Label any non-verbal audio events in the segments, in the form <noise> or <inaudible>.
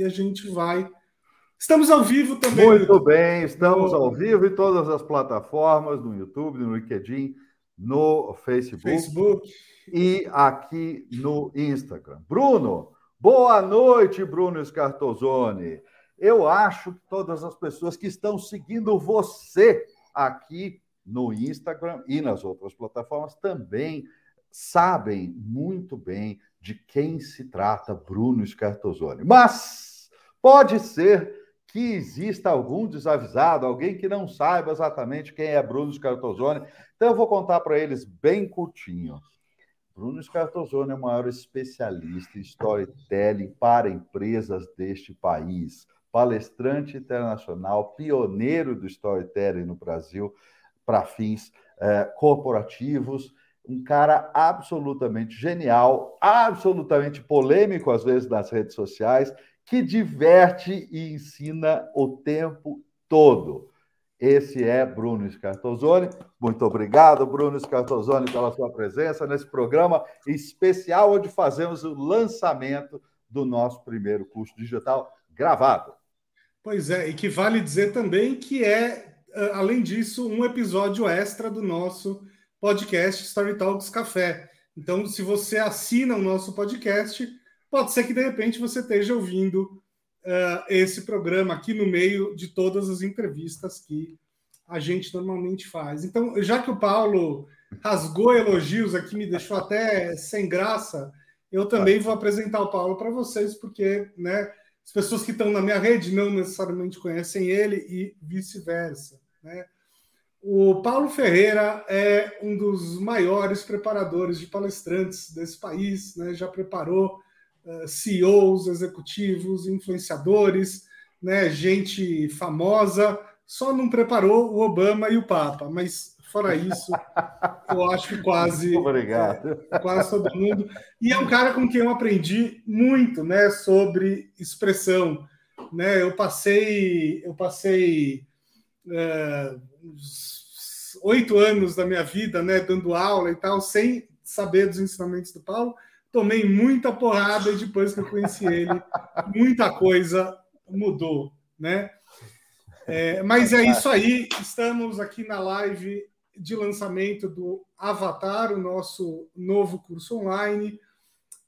e a gente vai. Estamos ao vivo também. Muito bem, estamos ao vivo em todas as plataformas, no YouTube, no LinkedIn, no Facebook, Facebook. e aqui no Instagram. Bruno, boa noite, Bruno Scartozone. Eu acho que todas as pessoas que estão seguindo você aqui no Instagram e nas outras plataformas também sabem muito bem de quem se trata Bruno Scartozone. Mas pode ser que exista algum desavisado, alguém que não saiba exatamente quem é Bruno Scartozone. Então eu vou contar para eles bem curtinho. Bruno Scartozone é o maior especialista em storytelling para empresas deste país, palestrante internacional, pioneiro do storytelling no Brasil para fins eh, corporativos um cara absolutamente genial, absolutamente polêmico às vezes nas redes sociais, que diverte e ensina o tempo todo. Esse é Bruno Scartozone. Muito obrigado, Bruno Scartozone, pela sua presença nesse programa especial, onde fazemos o lançamento do nosso primeiro curso digital gravado. Pois é, e que vale dizer também que é, além disso, um episódio extra do nosso podcast Story Talks Café. Então, se você assina o nosso podcast, pode ser que de repente você esteja ouvindo uh, esse programa aqui no meio de todas as entrevistas que a gente normalmente faz. Então, já que o Paulo rasgou elogios aqui, me deixou até sem graça, eu também vou apresentar o Paulo para vocês, porque né, as pessoas que estão na minha rede não necessariamente conhecem ele e vice-versa. Né? O Paulo Ferreira é um dos maiores preparadores de palestrantes desse país, né? já preparou CEOs, executivos, influenciadores, né? gente famosa, só não preparou o Obama e o Papa, mas fora isso, <laughs> eu acho que quase, Obrigado. É, quase todo mundo. E é um cara com quem eu aprendi muito né? sobre expressão. Né? Eu passei, eu passei. Uh, oito anos da minha vida, né, dando aula e tal, sem saber dos ensinamentos do Paulo. Tomei muita porrada e depois que eu conheci ele, muita coisa mudou, né? É, mas é isso aí. Estamos aqui na live de lançamento do Avatar, o nosso novo curso online,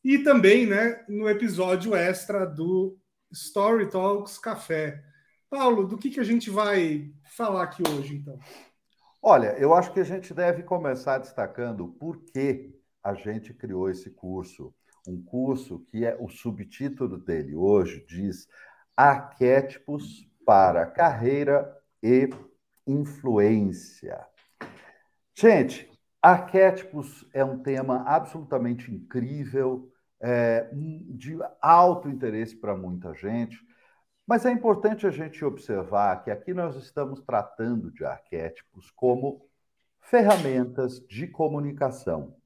e também, né, no episódio extra do Story Talks Café. Paulo, do que, que a gente vai falar aqui hoje, então? Olha, eu acho que a gente deve começar destacando por que a gente criou esse curso. Um curso que é o subtítulo dele hoje diz Arquétipos para Carreira e Influência. Gente, arquétipos é um tema absolutamente incrível, é, de alto interesse para muita gente. Mas é importante a gente observar que aqui nós estamos tratando de arquétipos como ferramentas de comunicação.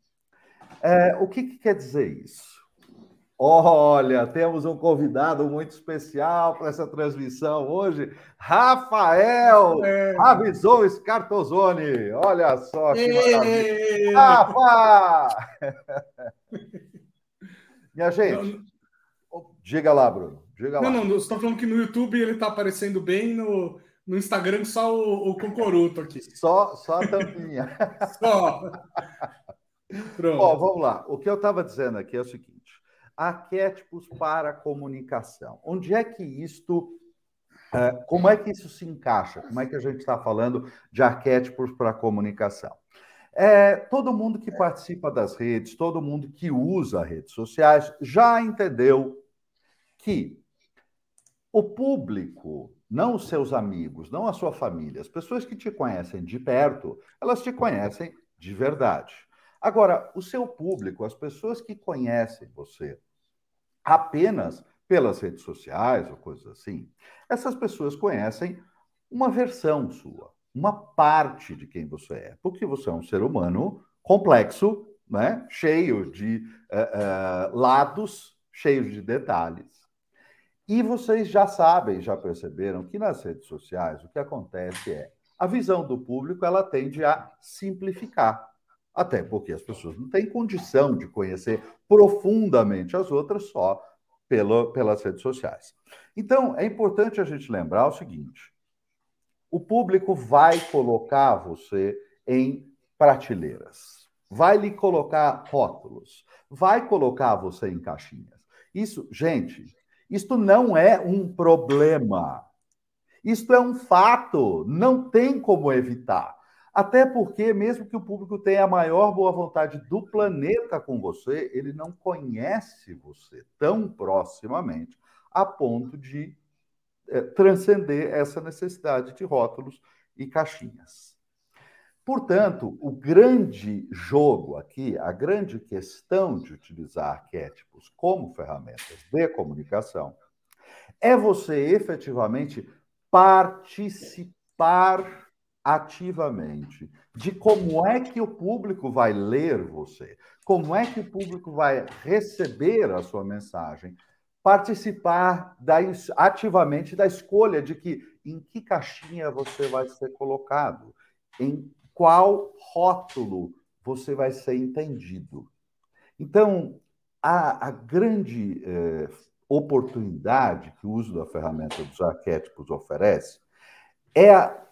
É, o que, que quer dizer isso? Olha, temos um convidado muito especial para essa transmissão hoje, Rafael é. Avisou Scartozone. Olha só que maravilha. Rafa! <laughs> Minha gente, diga lá, Bruno. Diga não, lá. não, você está falando que no YouTube ele está aparecendo bem, no, no Instagram só o, o Concoruto aqui. Só, só a tampinha. só. <laughs> Pronto. Ó, vamos lá. O que eu estava dizendo aqui é o seguinte: arquétipos para comunicação. Onde é que isto. É, como é que isso se encaixa? Como é que a gente está falando de arquétipos para comunicação? É, todo mundo que participa das redes, todo mundo que usa redes sociais já entendeu que o público, não os seus amigos, não a sua família, as pessoas que te conhecem de perto, elas te conhecem de verdade. Agora, o seu público, as pessoas que conhecem você apenas pelas redes sociais ou coisas assim, essas pessoas conhecem uma versão sua, uma parte de quem você é, porque você é um ser humano complexo, né? cheio de uh, uh, lados, cheio de detalhes. E vocês já sabem, já perceberam que nas redes sociais o que acontece é a visão do público ela tende a simplificar. Até porque as pessoas não têm condição de conhecer profundamente as outras só pelo, pelas redes sociais. Então, é importante a gente lembrar o seguinte: o público vai colocar você em prateleiras, vai lhe colocar rótulos, vai colocar você em caixinhas. Isso, gente, isto não é um problema. Isto é um fato, não tem como evitar. Até porque, mesmo que o público tenha a maior boa vontade do planeta com você, ele não conhece você tão proximamente a ponto de é, transcender essa necessidade de rótulos e caixinhas. Portanto, o grande jogo aqui, a grande questão de utilizar arquétipos como ferramentas de comunicação, é você efetivamente participar ativamente de como é que o público vai ler você, como é que o público vai receber a sua mensagem, participar da, ativamente da escolha de que em que caixinha você vai ser colocado, em qual rótulo você vai ser entendido. Então, a, a grande eh, oportunidade que o uso da ferramenta dos arquétipos oferece é a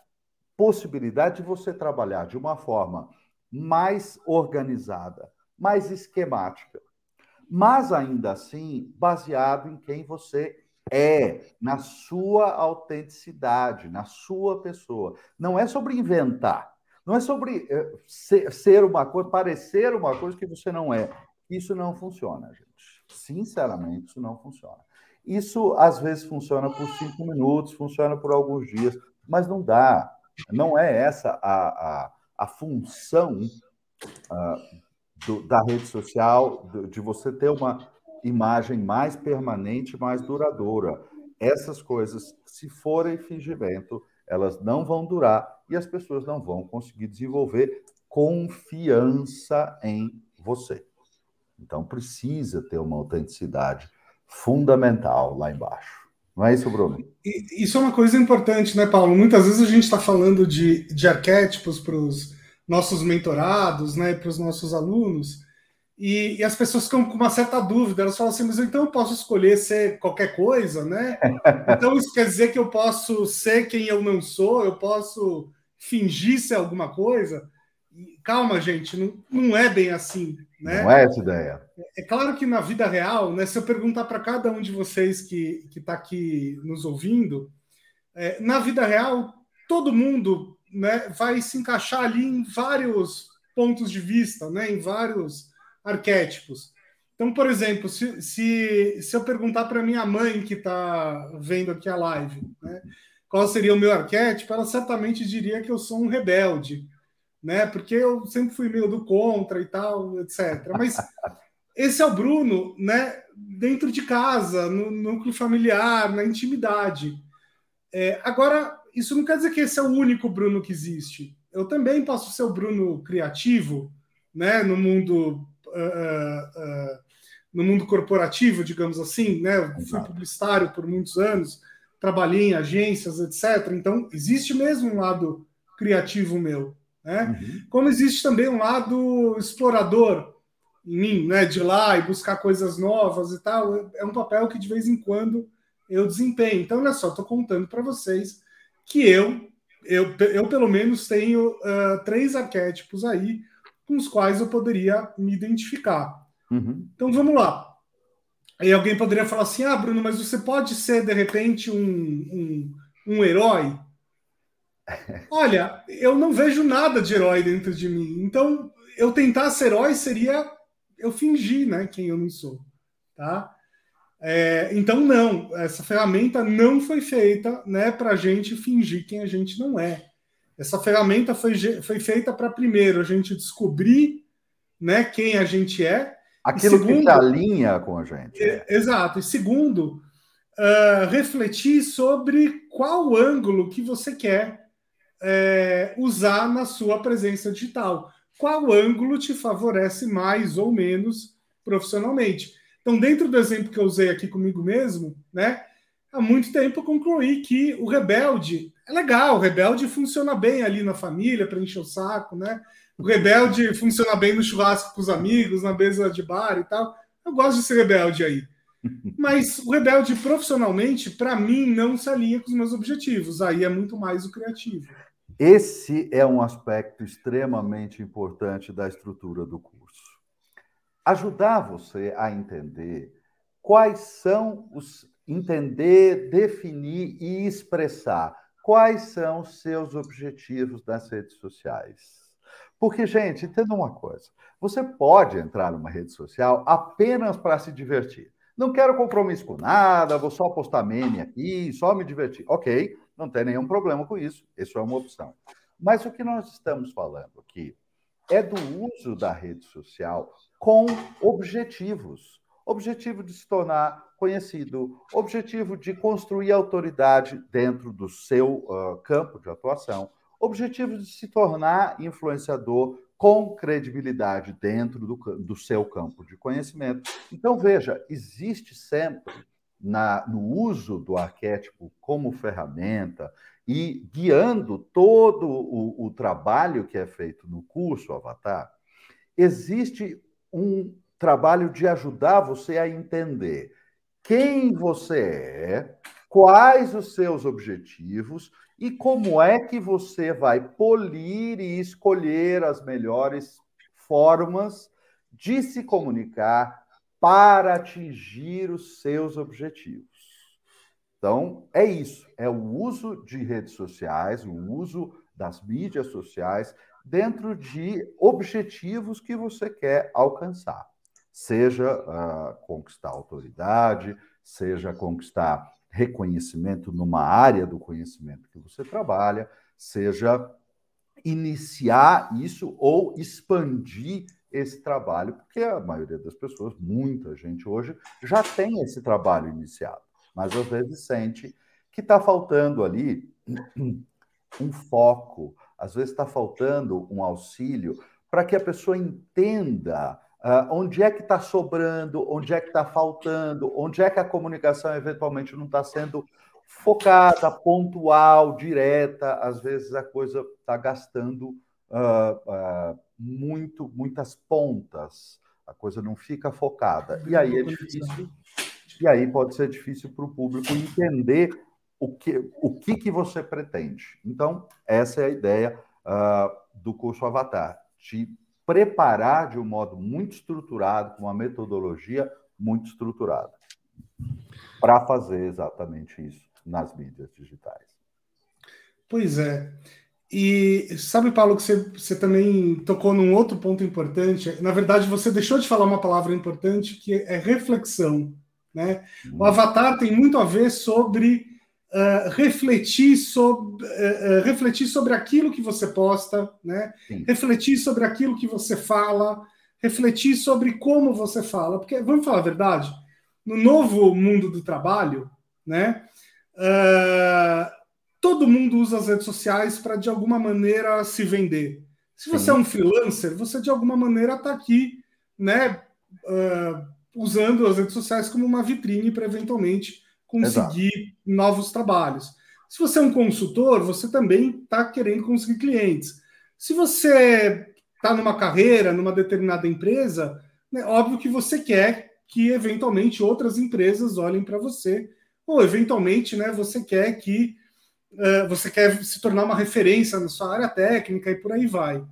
possibilidade de você trabalhar de uma forma mais organizada, mais esquemática, mas ainda assim baseado em quem você é, na sua autenticidade, na sua pessoa. Não é sobre inventar, não é sobre eh, ser uma coisa, parecer uma coisa que você não é. Isso não funciona, gente. Sinceramente, isso não funciona. Isso às vezes funciona por cinco minutos, funciona por alguns dias, mas não dá. Não é essa a, a, a função uh, do, da rede social, de você ter uma imagem mais permanente, mais duradoura. Essas coisas, se forem fingimento, elas não vão durar e as pessoas não vão conseguir desenvolver confiança em você. Então, precisa ter uma autenticidade fundamental lá embaixo. Não é isso, Bruno? Isso é uma coisa importante, né, Paulo? Muitas vezes a gente está falando de, de arquétipos para os nossos mentorados, né, para os nossos alunos, e, e, as pessoas ficam com uma certa dúvida. Elas falam assim, mas então eu posso escolher ser qualquer coisa, né? Então isso quer dizer que eu posso ser quem eu não sou, eu posso fingir ser alguma coisa. Calma, gente, não, não é bem assim. Né? Não é essa ideia. É claro que na vida real, né, se eu perguntar para cada um de vocês que está aqui nos ouvindo, é, na vida real, todo mundo né, vai se encaixar ali em vários pontos de vista, né, em vários arquétipos. Então, por exemplo, se, se, se eu perguntar para minha mãe que está vendo aqui a live, né, qual seria o meu arquétipo, ela certamente diria que eu sou um rebelde né? Porque eu sempre fui meio do contra e tal, etc. Mas esse é o Bruno, né? Dentro de casa, no núcleo familiar, na intimidade. É, agora, isso não quer dizer que esse é o único Bruno que existe. Eu também posso ser o Bruno criativo, né? No mundo uh, uh, no mundo corporativo, digamos assim, né? Eu fui publicitário por muitos anos, trabalhei em agências, etc. Então, existe mesmo um lado criativo meu. Né? Uhum. Como existe também um lado explorador em mim, né? de ir lá e buscar coisas novas e tal, é um papel que de vez em quando eu desempenho. Então, olha só, estou contando para vocês que eu, eu, eu pelo menos tenho uh, três arquétipos aí com os quais eu poderia me identificar. Uhum. Então vamos lá. Aí alguém poderia falar assim: ah, Bruno, mas você pode ser de repente um, um, um herói? Olha, eu não vejo nada de herói dentro de mim. Então, eu tentar ser herói seria eu fingir, né, quem eu não sou, tá? É, então, não, essa ferramenta não foi feita, né, para a gente fingir quem a gente não é. Essa ferramenta foi, foi feita para primeiro a gente descobrir, né, quem a gente é. Aquilo segundo, que se alinha com a gente. É, exato. E segundo, uh, refletir sobre qual ângulo que você quer é, usar na sua presença digital. Qual ângulo te favorece mais ou menos profissionalmente? Então, dentro do exemplo que eu usei aqui comigo mesmo, né? Há muito tempo eu concluí que o rebelde é legal, o rebelde funciona bem ali na família para encher o saco, né? O rebelde funciona bem no churrasco com os amigos, na mesa de bar e tal. Eu gosto de ser rebelde aí. Mas o rebelde profissionalmente, para mim, não se alinha com os meus objetivos. Aí é muito mais o criativo. Esse é um aspecto extremamente importante da estrutura do curso. Ajudar você a entender quais são os. entender, definir e expressar quais são os seus objetivos nas redes sociais. Porque, gente, entenda uma coisa: você pode entrar numa rede social apenas para se divertir. Não quero compromisso com nada, vou só postar meme aqui, só me divertir. Ok, não tem nenhum problema com isso, isso é uma opção. Mas o que nós estamos falando aqui é do uso da rede social com objetivos. Objetivo de se tornar conhecido, objetivo de construir autoridade dentro do seu uh, campo de atuação, objetivo de se tornar influenciador com credibilidade dentro do, do seu campo de conhecimento. Então, veja, existe sempre na, no uso do arquétipo como ferramenta e guiando todo o, o trabalho que é feito no curso Avatar, existe um trabalho de ajudar você a entender quem você é, quais os seus objetivos e como é que você vai polir e escolher as melhores formas de se comunicar para atingir os seus objetivos. Então, é isso, é o uso de redes sociais, o uso das mídias sociais dentro de objetivos que você quer alcançar. Seja uh, conquistar autoridade, seja conquistar reconhecimento numa área do conhecimento que você trabalha, seja iniciar isso ou expandir esse trabalho, porque a maioria das pessoas, muita gente hoje, já tem esse trabalho iniciado, mas às vezes sente que está faltando ali <clears throat> um foco, às vezes está faltando um auxílio para que a pessoa entenda uh, onde é que está sobrando, onde é que está faltando, onde é que a comunicação eventualmente não está sendo focada, pontual, direta, às vezes a coisa está gastando uh, uh, muito, muitas pontas, a coisa não fica focada. E aí é difícil, e aí pode ser difícil para o público entender o que, o que, que você pretende. Então, essa é a ideia do curso Avatar, te preparar de um modo muito estruturado, com uma metodologia muito estruturada, para fazer exatamente isso nas mídias digitais. Pois é. E sabe, Paulo, que você, você também tocou num outro ponto importante. Na verdade, você deixou de falar uma palavra importante que é reflexão. Né? O Avatar tem muito a ver sobre uh, refletir, sobre, uh, uh, refletir sobre aquilo que você posta, né? refletir sobre aquilo que você fala, refletir sobre como você fala. Porque, vamos falar a verdade, no novo mundo do trabalho, né? todo mundo usa as redes sociais para, de alguma maneira, se vender. Se você Sim. é um freelancer, você, de alguma maneira, está aqui, né, usando as redes sociais como uma vitrine para, eventualmente, conseguir Exato. novos trabalhos. Se você é um consultor, você também está querendo conseguir clientes. Se você está numa carreira, numa determinada empresa, né, óbvio que você quer que, eventualmente, outras empresas olhem para você, ou, eventualmente, né, você quer que uh, você quer se tornar uma referência na sua área técnica e por aí vai.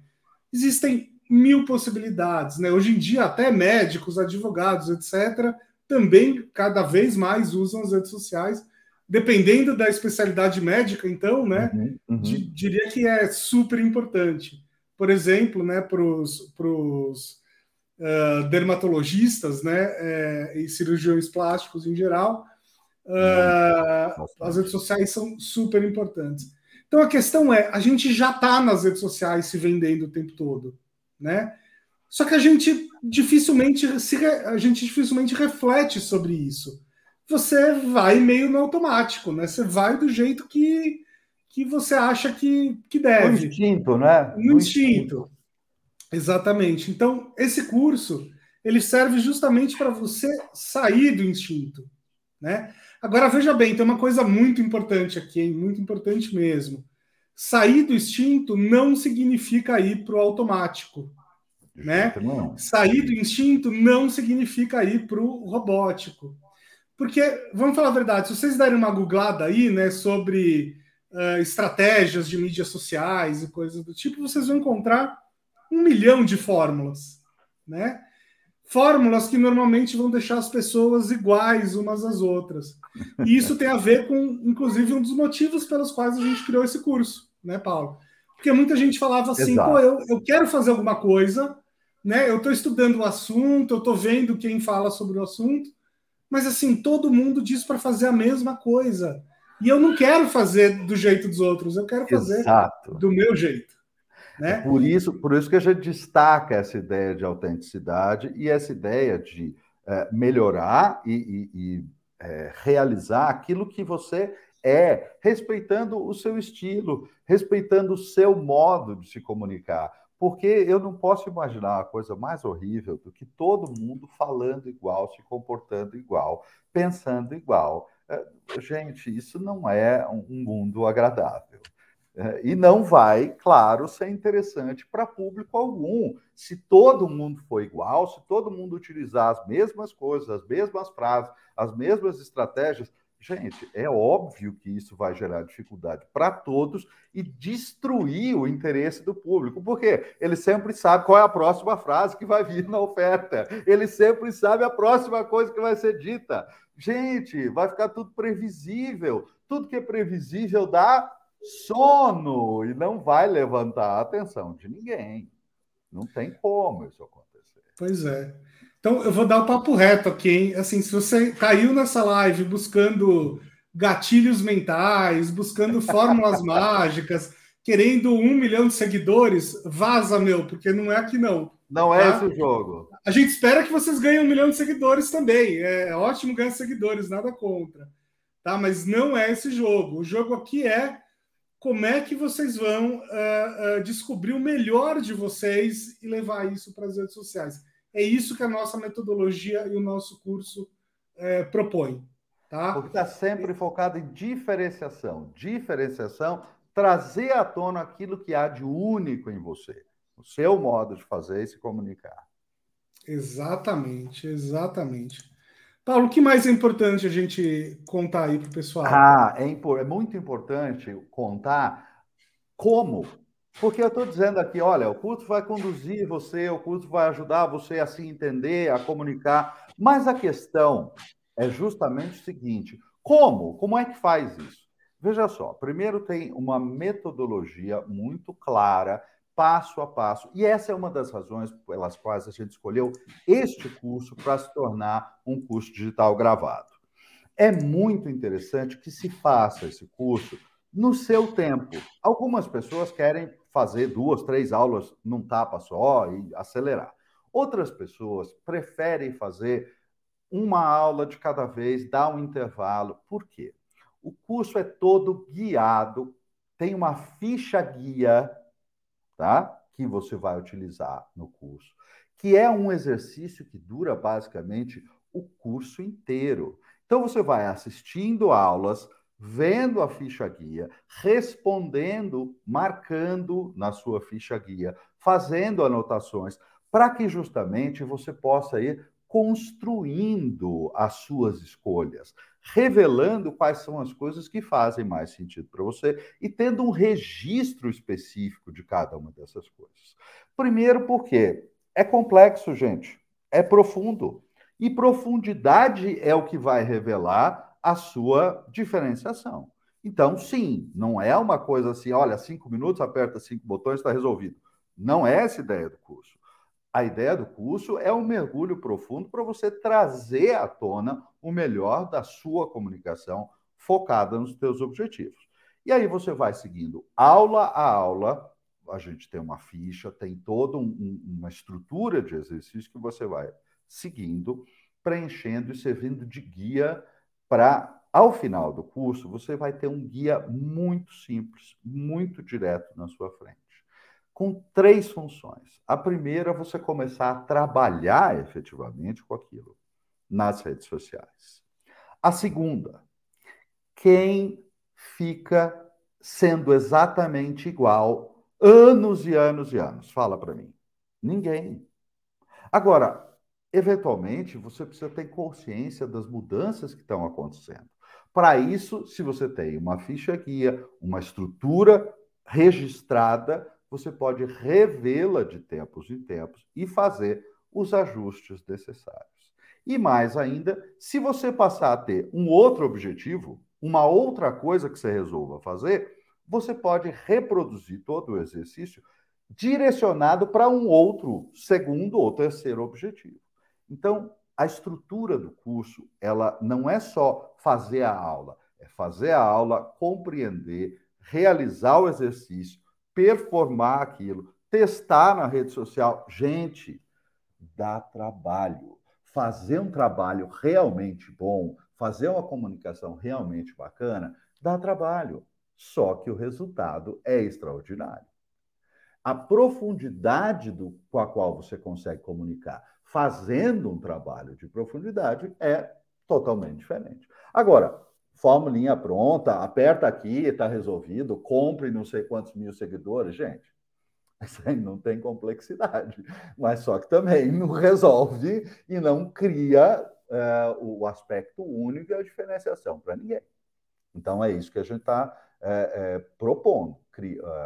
Existem mil possibilidades, né? Hoje em dia, até médicos, advogados, etc., também cada vez mais usam as redes sociais, dependendo da especialidade médica, então, né? Uhum, uhum. Diria que é super importante. Por exemplo, né, para os uh, dermatologistas, né, é, e cirurgiões plásticos em geral, Uh, as redes sociais são super importantes. Então a questão é, a gente já está nas redes sociais se vendendo o tempo todo, né? Só que a gente dificilmente se a gente dificilmente reflete sobre isso. Você vai meio no automático, né? Você vai do jeito que, que você acha que, que deve. No instinto, né? No, no instinto. instinto. Exatamente. Então, esse curso, ele serve justamente para você sair do instinto, né? Agora, veja bem, tem uma coisa muito importante aqui, hein? muito importante mesmo. Sair do instinto não significa ir para o automático. Né? Sair do instinto não significa ir para o robótico. Porque, vamos falar a verdade, se vocês derem uma googlada aí, né, sobre uh, estratégias de mídias sociais e coisas do tipo, vocês vão encontrar um milhão de fórmulas, né? Fórmulas que normalmente vão deixar as pessoas iguais umas às outras. E isso tem a ver com, inclusive, um dos motivos pelos quais a gente criou esse curso, né, Paulo? Porque muita gente falava assim, Exato. pô, eu, eu quero fazer alguma coisa, né? Eu estou estudando o assunto, eu estou vendo quem fala sobre o assunto, mas assim, todo mundo diz para fazer a mesma coisa. E eu não quero fazer do jeito dos outros, eu quero fazer Exato. do meu jeito. Né? É por isso, por isso que a gente destaca essa ideia de autenticidade e essa ideia de é, melhorar e, e, e é, realizar aquilo que você é, respeitando o seu estilo, respeitando o seu modo de se comunicar. Porque eu não posso imaginar uma coisa mais horrível do que todo mundo falando igual, se comportando igual, pensando igual. É, gente, isso não é um mundo agradável. É, e não vai, claro, ser interessante para público algum. Se todo mundo for igual, se todo mundo utilizar as mesmas coisas, as mesmas frases, as mesmas estratégias, gente, é óbvio que isso vai gerar dificuldade para todos e destruir o interesse do público, porque ele sempre sabe qual é a próxima frase que vai vir na oferta, ele sempre sabe a próxima coisa que vai ser dita. Gente, vai ficar tudo previsível. Tudo que é previsível dá sono e não vai levantar a atenção de ninguém. Não tem como isso acontecer. Pois é. Então eu vou dar o papo reto aqui, hein? Assim, se você caiu nessa live buscando gatilhos mentais, buscando fórmulas <laughs> mágicas, querendo um milhão de seguidores, vaza, meu, porque não é aqui não. Não é tá? esse o jogo. A gente espera que vocês ganhem um milhão de seguidores também. É ótimo ganhar seguidores, nada contra. Tá? Mas não é esse jogo. O jogo aqui é como é que vocês vão uh, uh, descobrir o melhor de vocês e levar isso para as redes sociais. É isso que a nossa metodologia e o nosso curso uh, propõe. Tá? Porque está sempre focado em diferenciação. Diferenciação, trazer à tona aquilo que há de único em você. O seu modo de fazer e se comunicar. Exatamente, exatamente. Paulo, o que mais é importante a gente contar aí para o pessoal? Ah, é, é muito importante contar como. Porque eu estou dizendo aqui, olha, o curso vai conduzir você, o curso vai ajudar você a se entender, a comunicar. Mas a questão é justamente o seguinte: como? Como é que faz isso? Veja só, primeiro tem uma metodologia muito clara passo a passo. E essa é uma das razões pelas quais a gente escolheu este curso para se tornar um curso digital gravado. É muito interessante que se faça esse curso no seu tempo. Algumas pessoas querem fazer duas, três aulas num tapa só e acelerar. Outras pessoas preferem fazer uma aula de cada vez, dar um intervalo. Por quê? O curso é todo guiado, tem uma ficha guia tá? Que você vai utilizar no curso, que é um exercício que dura basicamente o curso inteiro. Então você vai assistindo aulas, vendo a ficha guia, respondendo, marcando na sua ficha guia, fazendo anotações, para que justamente você possa ir construindo as suas escolhas, revelando quais são as coisas que fazem mais sentido para você e tendo um registro específico de cada uma dessas coisas. Primeiro, porque é complexo, gente, é profundo. E profundidade é o que vai revelar a sua diferenciação. Então, sim, não é uma coisa assim, olha, cinco minutos, aperta cinco botões, está resolvido. Não é essa ideia do curso. A ideia do curso é um mergulho profundo para você trazer à tona o melhor da sua comunicação focada nos seus objetivos. E aí você vai seguindo aula a aula, a gente tem uma ficha, tem toda um, uma estrutura de exercício que você vai seguindo, preenchendo e servindo de guia para, ao final do curso, você vai ter um guia muito simples, muito direto na sua frente com três funções. A primeira é você começar a trabalhar efetivamente com aquilo nas redes sociais. A segunda, quem fica sendo exatamente igual anos e anos e anos? Fala para mim. Ninguém. Agora, eventualmente, você precisa ter consciência das mudanças que estão acontecendo. Para isso, se você tem uma ficha guia, uma estrutura registrada, você pode revê-la de tempos em tempos e fazer os ajustes necessários. E mais ainda, se você passar a ter um outro objetivo, uma outra coisa que você resolva fazer, você pode reproduzir todo o exercício direcionado para um outro segundo ou terceiro objetivo. Então, a estrutura do curso, ela não é só fazer a aula, é fazer a aula, compreender, realizar o exercício, performar aquilo, testar na rede social. Gente, dá trabalho. Fazer um trabalho realmente bom, fazer uma comunicação realmente bacana, dá trabalho. Só que o resultado é extraordinário. A profundidade do, com a qual você consegue comunicar fazendo um trabalho de profundidade é totalmente diferente. Agora, formulinha pronta, aperta aqui, está resolvido, compre não sei quantos mil seguidores, gente. <laughs> Isso aí não tem complexidade, mas só que também não resolve e não cria é, o aspecto único e a diferenciação para ninguém. Então é isso que a gente está é, é, propondo,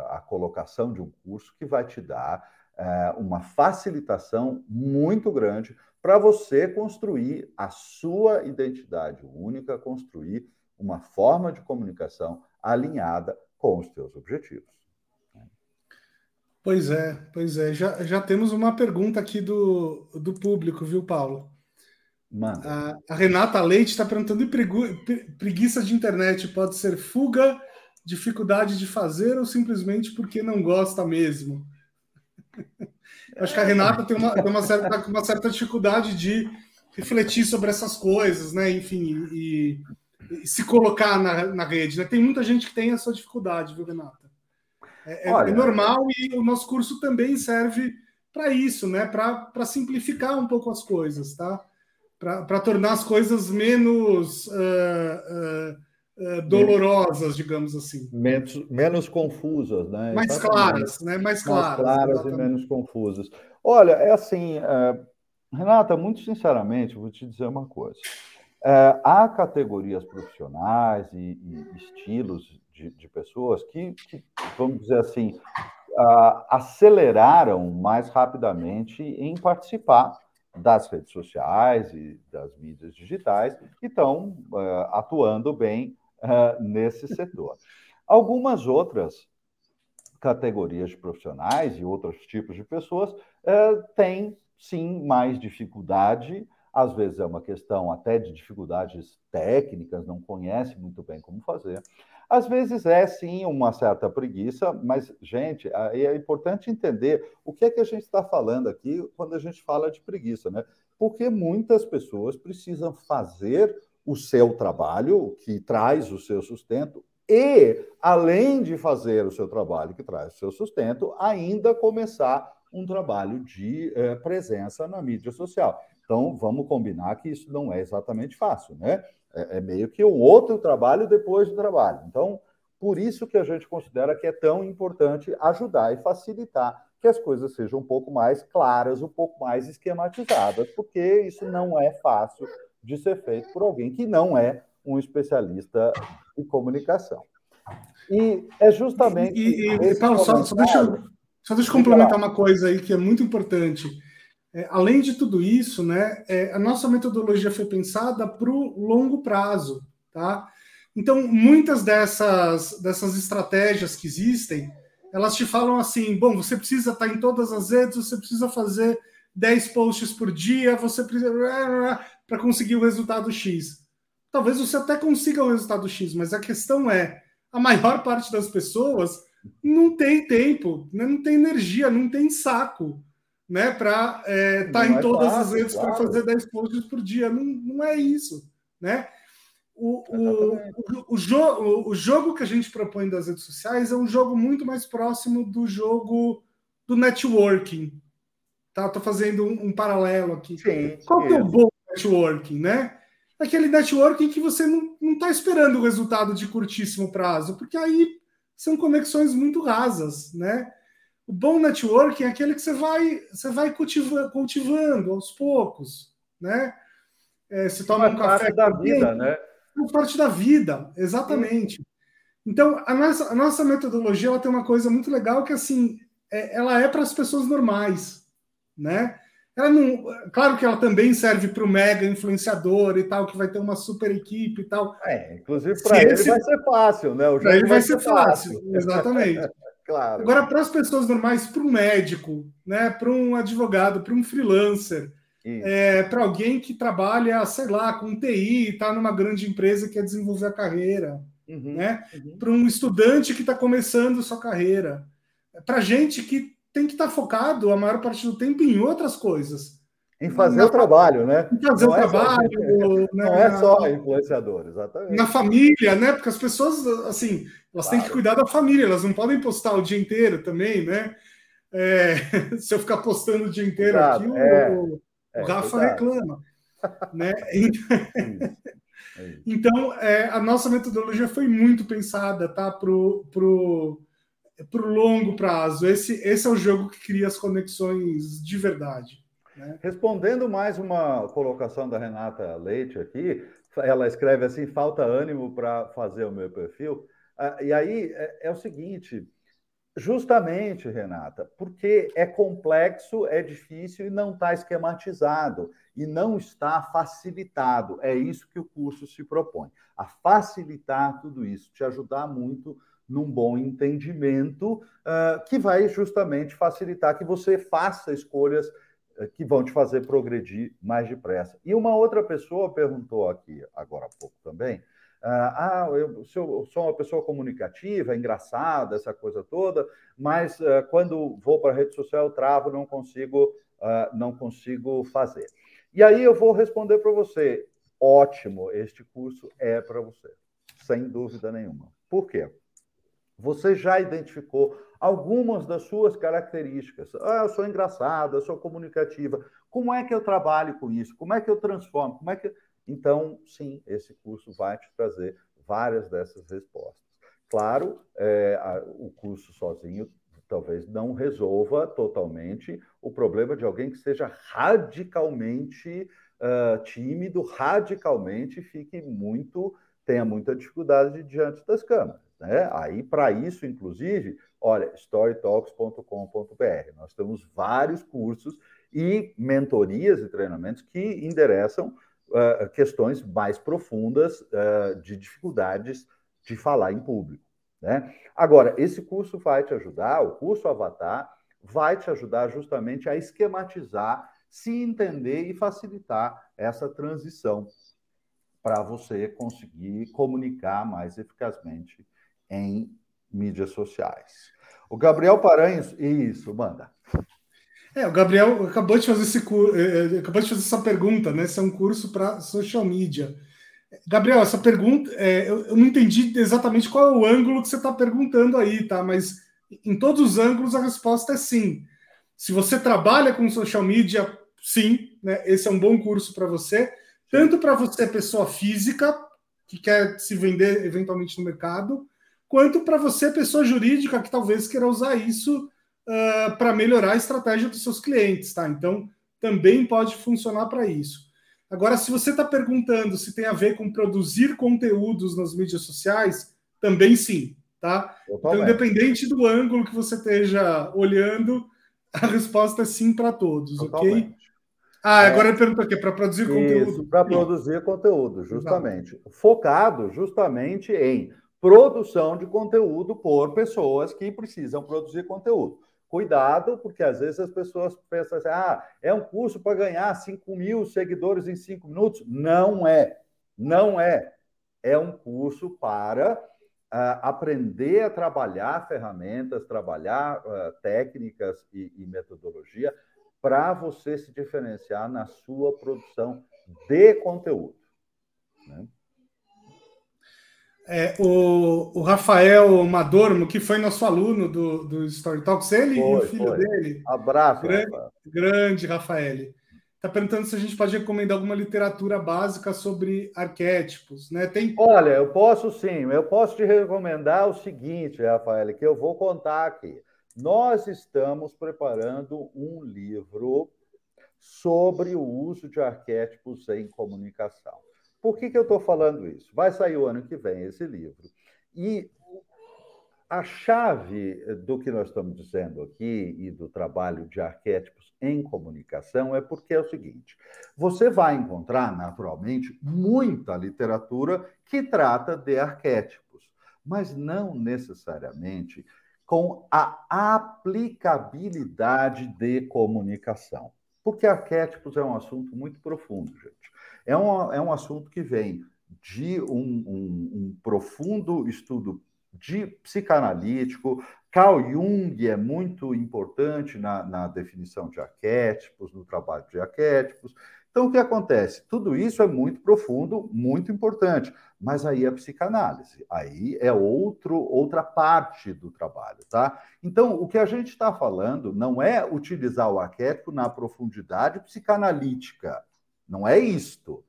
a colocação de um curso que vai te dar é, uma facilitação muito grande para você construir a sua identidade única, construir uma forma de comunicação alinhada com os seus objetivos. Pois é, pois é. Já, já temos uma pergunta aqui do, do público, viu, Paulo? Manda. A, a Renata Leite está perguntando: e preguiça de internet pode ser fuga, dificuldade de fazer ou simplesmente porque não gosta mesmo? <laughs> Acho que a Renata tem uma, tem uma, certa, uma certa dificuldade de refletir sobre essas coisas, né? Enfim, e, e se colocar na, na rede. Né? Tem muita gente que tem essa dificuldade, viu, Renata? É, é Olha, é normal e o nosso curso também serve para isso, né? Para simplificar um pouco as coisas, tá? Para tornar as coisas menos. Uh, uh, uh, dolorosas, digamos assim. Menos, menos confusas, né? Mais Exatamente. claras, né? Mais claras. Mais claras e menos confusas. Olha, é assim, uh, Renata, muito sinceramente, vou te dizer uma coisa. Uh, há categorias profissionais e, e estilos de, de pessoas que, que, vamos dizer assim, aceleraram mais rapidamente em participar das redes sociais e das mídias digitais e estão uh, atuando bem uh, <laughs> nesse setor. Algumas outras categorias de profissionais e outros tipos de pessoas uh, têm, sim, mais dificuldade. Às vezes é uma questão até de dificuldades técnicas, não conhece muito bem como fazer. Às vezes é sim uma certa preguiça, mas, gente, é importante entender o que é que a gente está falando aqui quando a gente fala de preguiça, né? Porque muitas pessoas precisam fazer o seu trabalho, que traz o seu sustento, e, além de fazer o seu trabalho, que traz o seu sustento, ainda começar um trabalho de eh, presença na mídia social. Então, vamos combinar que isso não é exatamente fácil, né? É, é meio que um outro trabalho depois do trabalho. Então, por isso que a gente considera que é tão importante ajudar e facilitar que as coisas sejam um pouco mais claras, um pouco mais esquematizadas, porque isso não é fácil de ser feito por alguém que não é um especialista de comunicação. E é justamente. E, e, Paulo, só, só, deixa, eu, só deixa eu complementar uma coisa aí que é muito importante. É, além de tudo isso, né, é, a nossa metodologia foi pensada para o longo prazo. Tá? Então, muitas dessas, dessas estratégias que existem, elas te falam assim: bom, você precisa estar em todas as redes, você precisa fazer 10 posts por dia, você precisa para conseguir o resultado X. Talvez você até consiga o resultado X, mas a questão é: a maior parte das pessoas não tem tempo, né? não tem energia, não tem saco né, para estar é, tá em é todas fácil, as redes claro. para fazer 10 posts por dia. Não, não é isso. Né? O, o, o, o, jogo, o jogo que a gente propõe das redes sociais é um jogo muito mais próximo do jogo do networking. Tá? Estou fazendo um, um, paralelo aqui. Sim, Qual que é o bom networking, né? Aquele networking que você não está esperando o resultado de curtíssimo prazo, porque aí são conexões muito rasas, né? O bom networking é aquele que você vai, você vai cultiva, cultivando aos poucos, né? É, você toma um café da vida, né? Faz parte da vida, exatamente. Então, a nossa, a nossa metodologia ela tem uma coisa muito legal que assim, é, ela é para as pessoas normais, né? Ela não, claro que ela também serve para o mega influenciador e tal, que vai ter uma super equipe e tal. É, inclusive para ele esse... vai ser fácil, né? Para ele vai, ser fácil, fácil. exatamente. <laughs> claro. Agora, para as pessoas normais, para um médico, né? para um advogado, para um freelancer, é, para alguém que trabalha, sei lá, com TI, está numa grande empresa que quer desenvolver a carreira, uhum, né? Uhum. Para um estudante que está começando sua carreira, para gente que tem que estar focado a maior parte do tempo em outras coisas. Em fazer na, o trabalho, né? Em fazer não o é trabalho. Só, né, não é só influenciador, exatamente. Na família, né? Porque as pessoas, assim, elas claro. têm que cuidar da família, elas não podem postar o dia inteiro também, né? É, <laughs> se eu ficar postando o dia inteiro Exato, aqui, é, o, é, o Rafa reclama. né? <laughs> <laughs> Então, é, a nossa metodologia foi muito pensada tá, para o para o longo prazo. Esse, esse é o jogo que cria as conexões de verdade. Né? Respondendo mais uma colocação da Renata Leite aqui, ela escreve assim: falta ânimo para fazer o meu perfil. Ah, e aí é, é o seguinte. Justamente, Renata, porque é complexo, é difícil e não está esquematizado e não está facilitado. É isso que o curso se propõe, a facilitar tudo isso, te ajudar muito num bom entendimento, uh, que vai justamente facilitar que você faça escolhas uh, que vão te fazer progredir mais depressa. E uma outra pessoa perguntou aqui, agora há pouco também, uh, ah, eu, sou uma pessoa comunicativa, engraçada, essa coisa toda, mas quando vou para a rede social eu travo, não consigo, não consigo fazer. E aí eu vou responder para você, ótimo, este curso é para você, sem dúvida nenhuma. Por quê? Você já identificou algumas das suas características. Ah, eu sou engraçada, eu sou comunicativa. Como é que eu trabalho com isso? Como é que eu transformo? Como é que então, sim, esse curso vai te trazer várias dessas respostas. Claro, é, a, o curso sozinho talvez não resolva totalmente o problema de alguém que seja radicalmente uh, tímido, radicalmente fique muito, tenha muita dificuldade diante das câmeras. Né? Aí, para isso, inclusive, olha, storytalks.com.br. Nós temos vários cursos e mentorias e treinamentos que endereçam uh, questões mais profundas uh, de dificuldades de falar em público. Né? Agora, esse curso vai te ajudar, o curso Avatar vai te ajudar justamente a esquematizar, se entender e facilitar essa transição para você conseguir comunicar mais eficazmente em mídias sociais. O Gabriel Paranhos, isso, manda. É, o Gabriel acabou de fazer esse eh, eh, acabou de fazer essa pergunta, né? Se é um curso para social media. Gabriel, essa pergunta, é, eu, eu, não entendi exatamente qual é o ângulo que você está perguntando aí, tá? Mas em todos os ângulos a resposta é sim. Se você trabalha com social media, sim, né? Esse é um bom curso para você, tanto para você, pessoa física, que quer se vender eventualmente no mercado, quanto para você, pessoa jurídica, que talvez queira usar isso uh, para melhorar a estratégia dos seus clientes, tá? Então, também pode funcionar para isso. Agora, se você está perguntando se tem a ver com produzir conteúdos nas mídias sociais, também sim, tá? Então, independente do ângulo que você esteja olhando, a resposta é sim para todos, Totalmente. ok? Ah, é. agora é, ele pergunta aqui, para produzir conteúdo. Para produzir conteúdo, justamente. Focado justamente em produção de conteúdo por pessoas que precisam produzir conteúdo. Cuidado, porque às vezes as pessoas pensam assim: ah, é um curso para ganhar 5 mil seguidores em 5 minutos. Não é. Não é. É um curso para uh, aprender a trabalhar ferramentas, trabalhar uh, técnicas e, e metodologia para você se diferenciar na sua produção de conteúdo. Né? É, o, o, Rafael Madormo, que foi nosso aluno do, do Story Talks, ele foi, e o filho foi. dele. Abraço, grande, Rafael. grande Rafael. Está perguntando se a gente pode recomendar alguma literatura básica sobre arquétipos, né? Tem... Olha, eu posso sim, eu posso te recomendar o seguinte, Rafael, que eu vou contar aqui. nós estamos preparando um livro sobre o uso de arquétipos em comunicação. Por que, que eu estou falando isso? Vai sair o ano que vem esse livro. E a chave do que nós estamos dizendo aqui e do trabalho de arquétipos em comunicação é porque é o seguinte: você vai encontrar, naturalmente, muita literatura que trata de arquétipos, mas não necessariamente com a aplicabilidade de comunicação. Porque arquétipos é um assunto muito profundo, gente. É um, é um assunto que vem de um, um, um profundo estudo de psicanalítico. Carl Jung é muito importante na, na definição de arquétipos, no trabalho de arquétipos. Então, o que acontece? Tudo isso é muito profundo, muito importante, mas aí é a psicanálise, aí é outro, outra parte do trabalho, tá? Então, o que a gente está falando não é utilizar o arquétipo na profundidade psicanalítica, não é isto.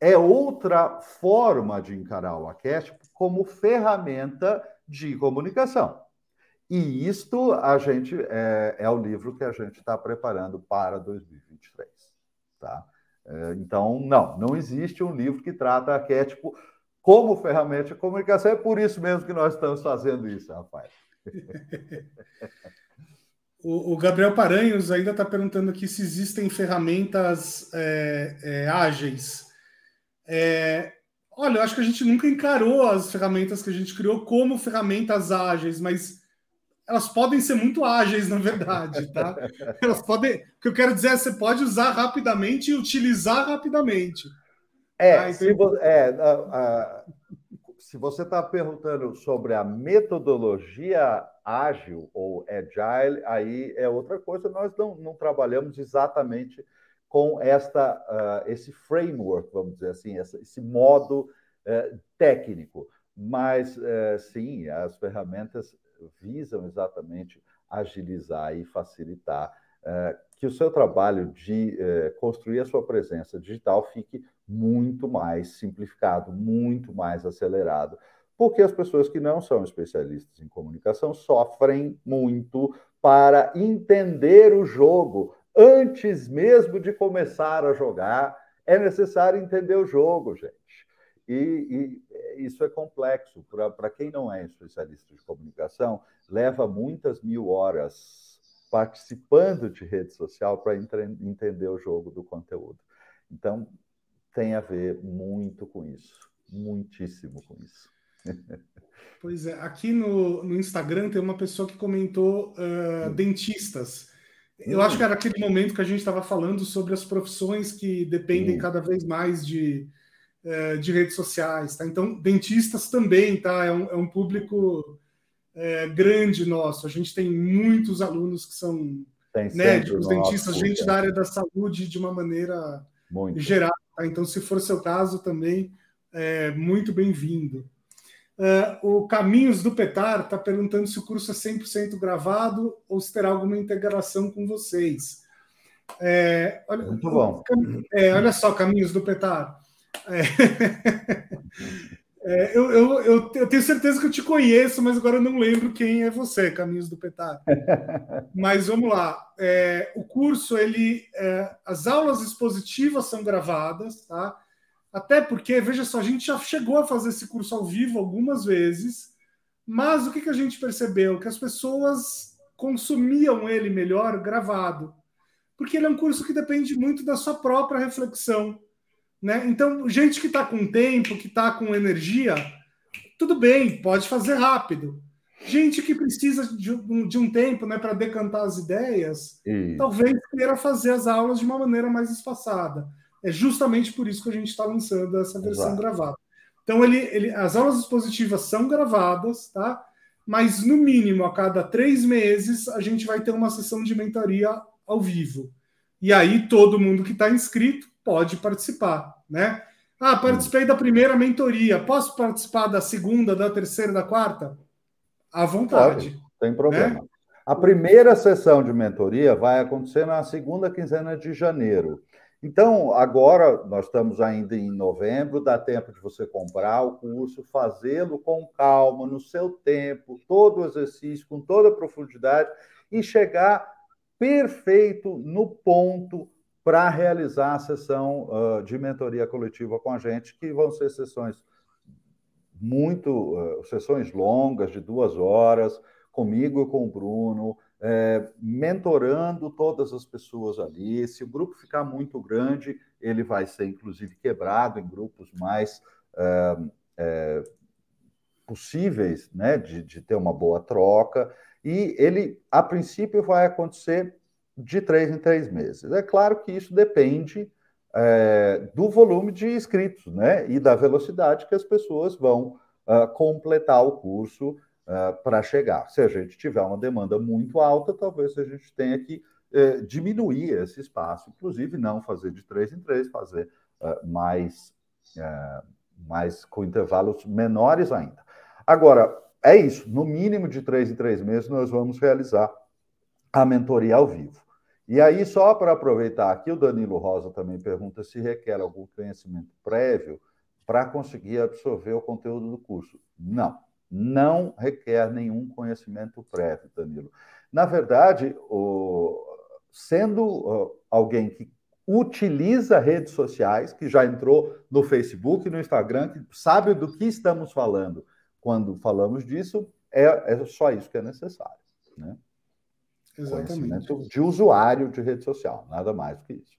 É outra forma de encarar o arquétipo como ferramenta de comunicação. E isto a gente é, é o livro que a gente está preparando para 2023, tá? É, então, não, não existe um livro que trata arquétipo como ferramenta de comunicação. É por isso mesmo que nós estamos fazendo isso, rapaz. <laughs> o, o, Gabriel Paranhos ainda está perguntando aqui se existem ferramentas é, é, ágeis. É, olha, eu acho que a gente nunca encarou as ferramentas que a gente criou como ferramentas ágeis, mas elas podem ser muito ágeis, na verdade, tá? <laughs> Elas podem. O que eu quero dizer é você pode usar rapidamente e utilizar rapidamente. É, ah, se, você, é se você está perguntando sobre a metodologia ágil ou agile, aí é outra coisa. Nós não, não trabalhamos exatamente com esta, uh, esse framework, vamos dizer assim, essa, esse modo uh, técnico. Mas, uh, sim, as ferramentas visam exatamente agilizar e facilitar é, que o seu trabalho de construir a sua presença digital fique muito mais simplificado, muito mais acelerado, porque as pessoas que não são especialistas em comunicação sofrem muito para entender o jogo antes mesmo de começar a jogar. É necessário entender o jogo, gente. E, e isso é complexo. Para quem não é especialista de comunicação, leva muitas mil horas participando de rede social para entender o jogo do conteúdo. Então, tem a ver muito com isso, muitíssimo com isso. <laughs> Pois é, aqui no, no Instagram tem uma pessoa que comentou uh, dentistas. Eu hum. acho que era aquele momento que a gente estava falando sobre as profissões que dependem cada vez mais de, uh, de redes sociais. Tá? Então, dentistas também, tá? É um, é um público é, grande nosso. A gente tem muitos alunos que são médicos, dentistas, gente da área da saúde de uma maneira muito. geral. Tá? Então, se for seu caso também, é muito bem-vindo. Uh, o Caminhos do Petar está perguntando se o curso é 100% gravado ou se terá alguma integração com vocês. É, olha, Muito bom. É, olha só, Caminhos do Petar. É, <laughs> É, eu, eu, eu, eu, tenho certeza que eu te conheço, mas agora eu não lembro quem é você, Caminhos do Petar. <laughs> mas vamos lá. É, o curso, ele, é, as aulas expositivas são gravadas, tá? Até porque, veja só, a gente já chegou a fazer esse curso ao vivo algumas vezes, mas o que, que a gente percebeu? Que as pessoas consumiam ele melhor gravado, porque ele é um curso que depende muito da sua própria reflexão. Né? Então, gente que está com tempo, que está com energia, tudo bem, pode fazer rápido. Gente que precisa de um, de um tempo né, para decantar as ideias, talvez queira fazer as aulas de uma maneira mais espaçada. É justamente por isso que a gente está lançando essa versão Exato. gravada. Então, ele, ele, as aulas expositivas são gravadas, tá? mas no mínimo a cada três meses a gente vai ter uma sessão de mentoria ao vivo. E aí todo mundo que está inscrito pode participar, né? Ah, participei da primeira mentoria. Posso participar da segunda, da terceira, da quarta? À vontade. Pode, tem problema. Né? A primeira sessão de mentoria vai acontecer na segunda quinzena de janeiro. Então, agora nós estamos ainda em novembro, dá tempo de você comprar o curso, fazê-lo com calma, no seu tempo, todo o exercício, com toda a profundidade e chegar perfeito no ponto para realizar a sessão uh, de mentoria coletiva com a gente, que vão ser sessões muito, uh, sessões longas, de duas horas, comigo e com o Bruno, é, mentorando todas as pessoas ali. Se o grupo ficar muito grande, ele vai ser, inclusive, quebrado em grupos mais é, é, possíveis né, de, de ter uma boa troca. E ele, a princípio, vai acontecer de três em três meses. É claro que isso depende é, do volume de inscritos né, e da velocidade que as pessoas vão uh, completar o curso uh, para chegar. Se a gente tiver uma demanda muito alta, talvez a gente tenha que uh, diminuir esse espaço, inclusive não fazer de três em três, fazer mais, mais com intervalos menores ainda. Agora, é isso, no mínimo de três em três meses nós vamos realizar a mentoria ao vivo. E aí, só para aproveitar aqui, o Danilo Rosa também pergunta se requer algum conhecimento prévio para conseguir absorver o conteúdo do curso. Não, não requer nenhum conhecimento prévio, Danilo. Na verdade, o, sendo alguém que utiliza redes sociais, que já entrou no Facebook, no Instagram, que sabe do que estamos falando quando falamos disso, é, é só isso que é necessário. Né? Exatamente. de usuário de rede social, nada mais do que isso.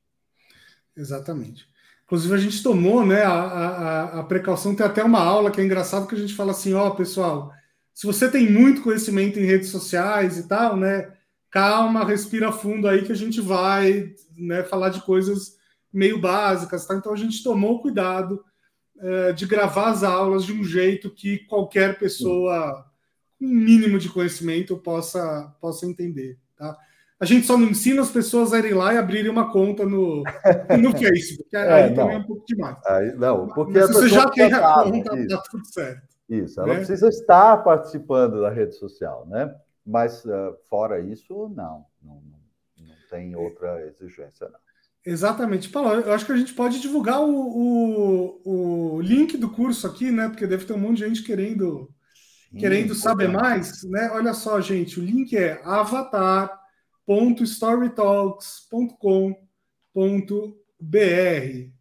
Exatamente. Inclusive, a gente tomou né, a, a, a, precaução, tem até uma aula que é engraçado que a gente fala assim: ó, pessoal, se você tem muito conhecimento em redes sociais e tal, né? Calma, respira fundo aí que a gente vai né, falar de coisas meio básicas, tá? Então a gente tomou cuidado é, de gravar as aulas de um jeito que qualquer pessoa com um mínimo de conhecimento possa, possa entender. Tá? A gente só não ensina as pessoas a irem lá e abrirem uma conta no, no <laughs> Facebook. Aí é, também é um pouco demais. Aí, não, porque Mas você já tem a conta, está tudo certo. Isso, ela né? precisa estar participando da rede social, né? Mas uh, fora isso, não, não, não tem outra exigência, não. Exatamente. Paulo, eu acho que a gente pode divulgar o, o, o, link do curso aqui, né? Porque deve ter um monte de gente querendo querendo saber mais, né? Olha só, gente, o link é avatar.storytalks.com.br.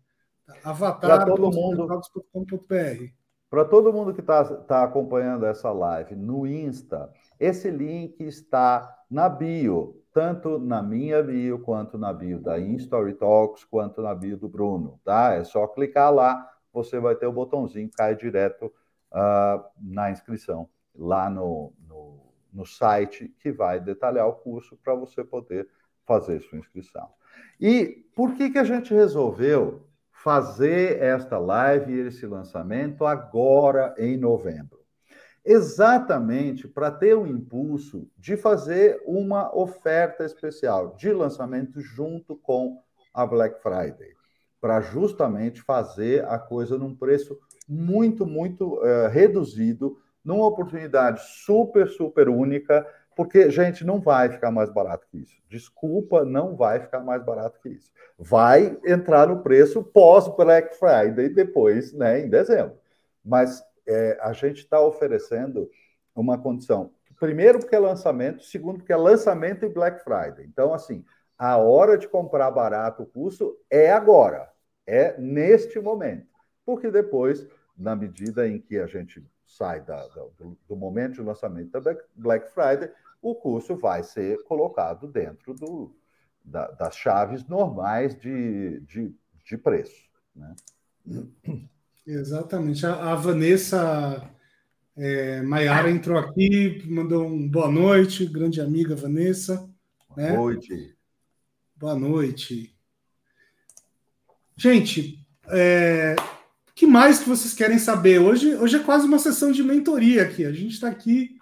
Avatar.storytalks.com.br. Para todo mundo que está tá acompanhando essa live no Insta, esse link está na bio, tanto na minha bio, quanto na bio da InStory Talks, quanto na bio do Bruno, tá? É só clicar lá, você vai ter o botãozinho, cai direto uh, na inscrição, lá no, no, no site que vai detalhar o curso para você poder fazer sua inscrição. E por que, que a gente resolveu fazer esta live e esse lançamento agora em novembro? Exatamente para ter o impulso de fazer uma oferta especial de lançamento junto com a Black Friday, para justamente fazer a coisa num preço muito, muito uh, reduzido, numa oportunidade super, super única, porque, gente, não vai ficar mais barato que isso. Desculpa, não vai ficar mais barato que isso. Vai entrar no preço pós-Black Friday, depois, né, em dezembro. Mas é, a gente está oferecendo uma condição. Primeiro, porque é lançamento, segundo, porque é lançamento e Black Friday. Então, assim, a hora de comprar barato o curso é agora, é neste momento. Porque depois na medida em que a gente sai da, do, do, momento de lançamento da Black Friday, o curso vai ser colocado dentro do, da, das chaves normais de, de, de preço. Né? Exatamente. A, a Vanessa é, Maiara entrou aqui, mandou um boa noite, grande amiga Vanessa. Boa né? noite. Boa noite. Gente, é, que mais que vocês querem saber? Hoje, hoje é quase uma sessão de mentoria aqui. A gente está aqui,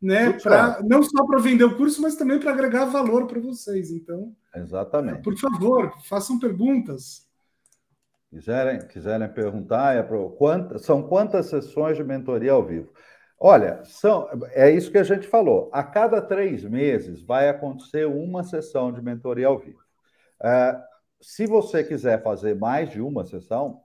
né, pra, não só para vender o curso, mas também para agregar valor para vocês. Então, exatamente. Por favor, façam perguntas. Quiserem, quiserem perguntar, é pro, quantas, são quantas sessões de mentoria ao vivo? Olha, são, é isso que a gente falou. A cada três meses vai acontecer uma sessão de mentoria ao vivo. É, se você quiser fazer mais de uma sessão,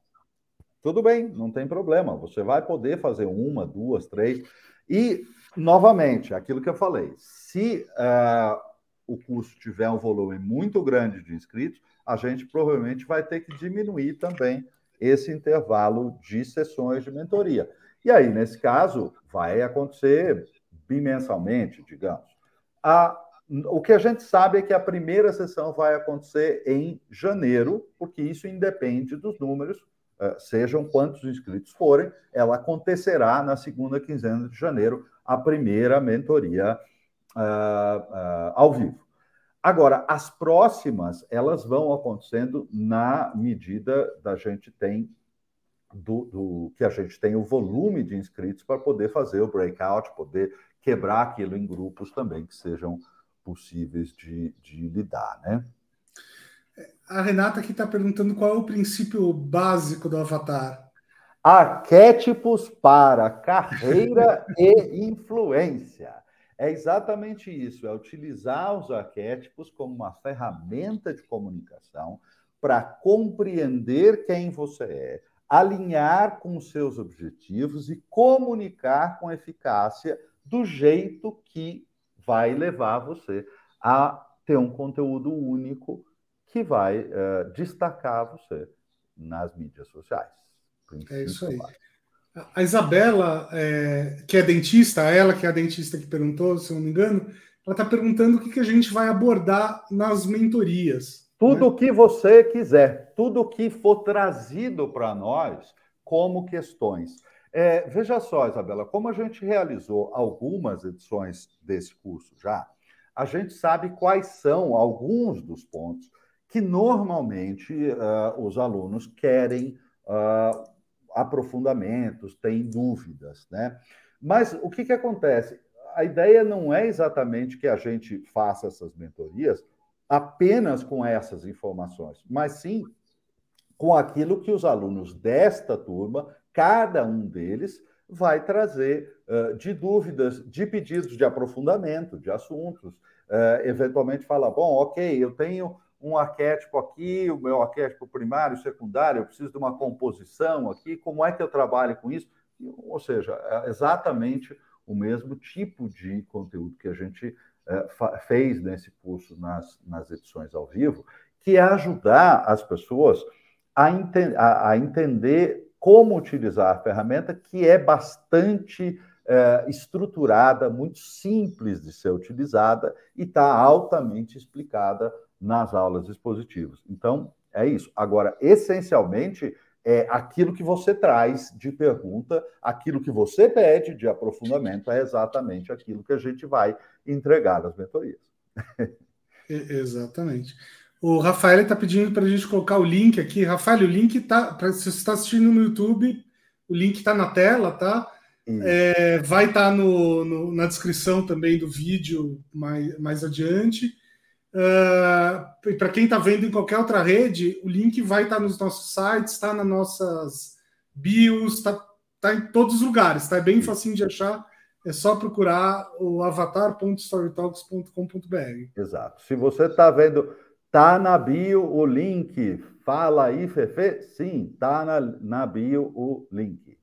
tudo bem, não tem problema. Você vai poder fazer uma, duas, três. E, novamente, aquilo que eu falei: se uh, o curso tiver um volume muito grande de inscritos, a gente provavelmente vai ter que diminuir também esse intervalo de sessões de mentoria. E aí, nesse caso, vai acontecer bimensalmente, digamos. A, o que a gente sabe é que a primeira sessão vai acontecer em janeiro, porque isso independe dos números, sejam quantos inscritos forem, ela acontecerá na segunda quinzena de janeiro, a primeira mentoria uh, uh, ao vivo. Agora, as próximas, elas vão acontecendo na medida da gente tem do, do, que a gente tem o volume de inscritos para poder fazer o breakout, poder quebrar aquilo em grupos também que sejam possíveis de, de lidar, né? A Renata aqui está perguntando qual é o princípio básico do Avatar. Arquétipos para carreira e influência. É exatamente isso, é utilizar os arquétipos como uma ferramenta de comunicação para compreender quem você é, alinhar com os seus objetivos e comunicar com eficácia do jeito que vai levar você a ter um conteúdo único que vai uh, destacar você nas mídias sociais. É isso aí. A Isabela, é, que é dentista, ela que é a dentista que perguntou, se eu não me engano, ela está perguntando o que, que a gente vai abordar nas mentorias. Tudo o né? que você quiser, tudo o que for trazido para nós como questões. É, veja só, Isabela, como a gente realizou algumas edições desse curso já, a gente sabe quais são alguns dos pontos que normalmente uh, os alunos querem uh, aprofundamentos, têm dúvidas, né? Mas o que, que acontece? A ideia não é exatamente que a gente faça essas mentorias apenas com essas informações, mas sim com aquilo que os alunos desta turma, cada um deles, vai trazer uh, de dúvidas, de pedidos de aprofundamento de assuntos. Uh, eventualmente fala, bom, ok, eu tenho um arquétipo aqui, o meu arquétipo primário, secundário, eu preciso de uma composição aqui, como é que eu trabalho com isso? Ou seja, é exatamente o mesmo tipo de conteúdo que a gente é, fez nesse curso nas, nas edições ao vivo, que é ajudar as pessoas a, ente a, a entender como utilizar a ferramenta, que é bastante é, estruturada, muito simples de ser utilizada e está altamente explicada nas aulas expositivas. Então, é isso. Agora, essencialmente, é aquilo que você traz de pergunta, aquilo que você pede de aprofundamento, é exatamente aquilo que a gente vai entregar nas mentorias. Exatamente. O Rafael está pedindo para a gente colocar o link aqui. Rafael, o link está. Se você está assistindo no YouTube, o link está na tela, tá? É, vai estar tá no, no, na descrição também do vídeo mais, mais adiante. Uh, para quem está vendo em qualquer outra rede, o link vai estar tá nos nossos sites, está nas nossas bios, está tá em todos os lugares, tá? É bem facinho de achar. É só procurar o avatar.storytalks.com.br. Exato. Se você está vendo, tá na bio o link. Fala aí, Fefe? Sim, tá na, na bio o link.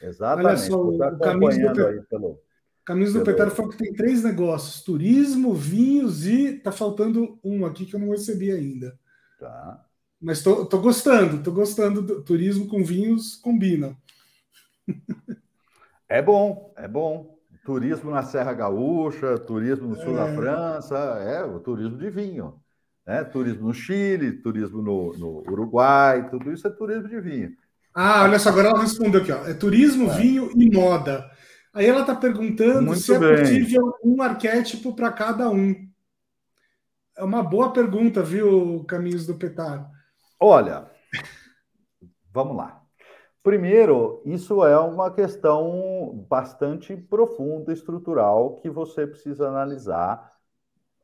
Exatamente. Olha só, o caminho do... aí pelo Caminhos do Petero falou que tem três negócios: turismo, vinhos e tá faltando um aqui que eu não recebi ainda. Tá. Mas tô, tô gostando, tô gostando do turismo com vinhos combina. É bom, é bom. Turismo na Serra Gaúcha, turismo no sul é. da França, é o turismo de vinho. Né? Turismo no Chile, turismo no, no Uruguai, tudo isso é turismo de vinho. Ah, olha só, agora ela respondeu aqui, ó. É turismo, é. vinho e moda. Aí ela está perguntando Muito se é bem. possível um arquétipo para cada um. É uma boa pergunta, viu, Caminhos do Petar? Olha, vamos lá. Primeiro, isso é uma questão bastante profunda, estrutural, que você precisa analisar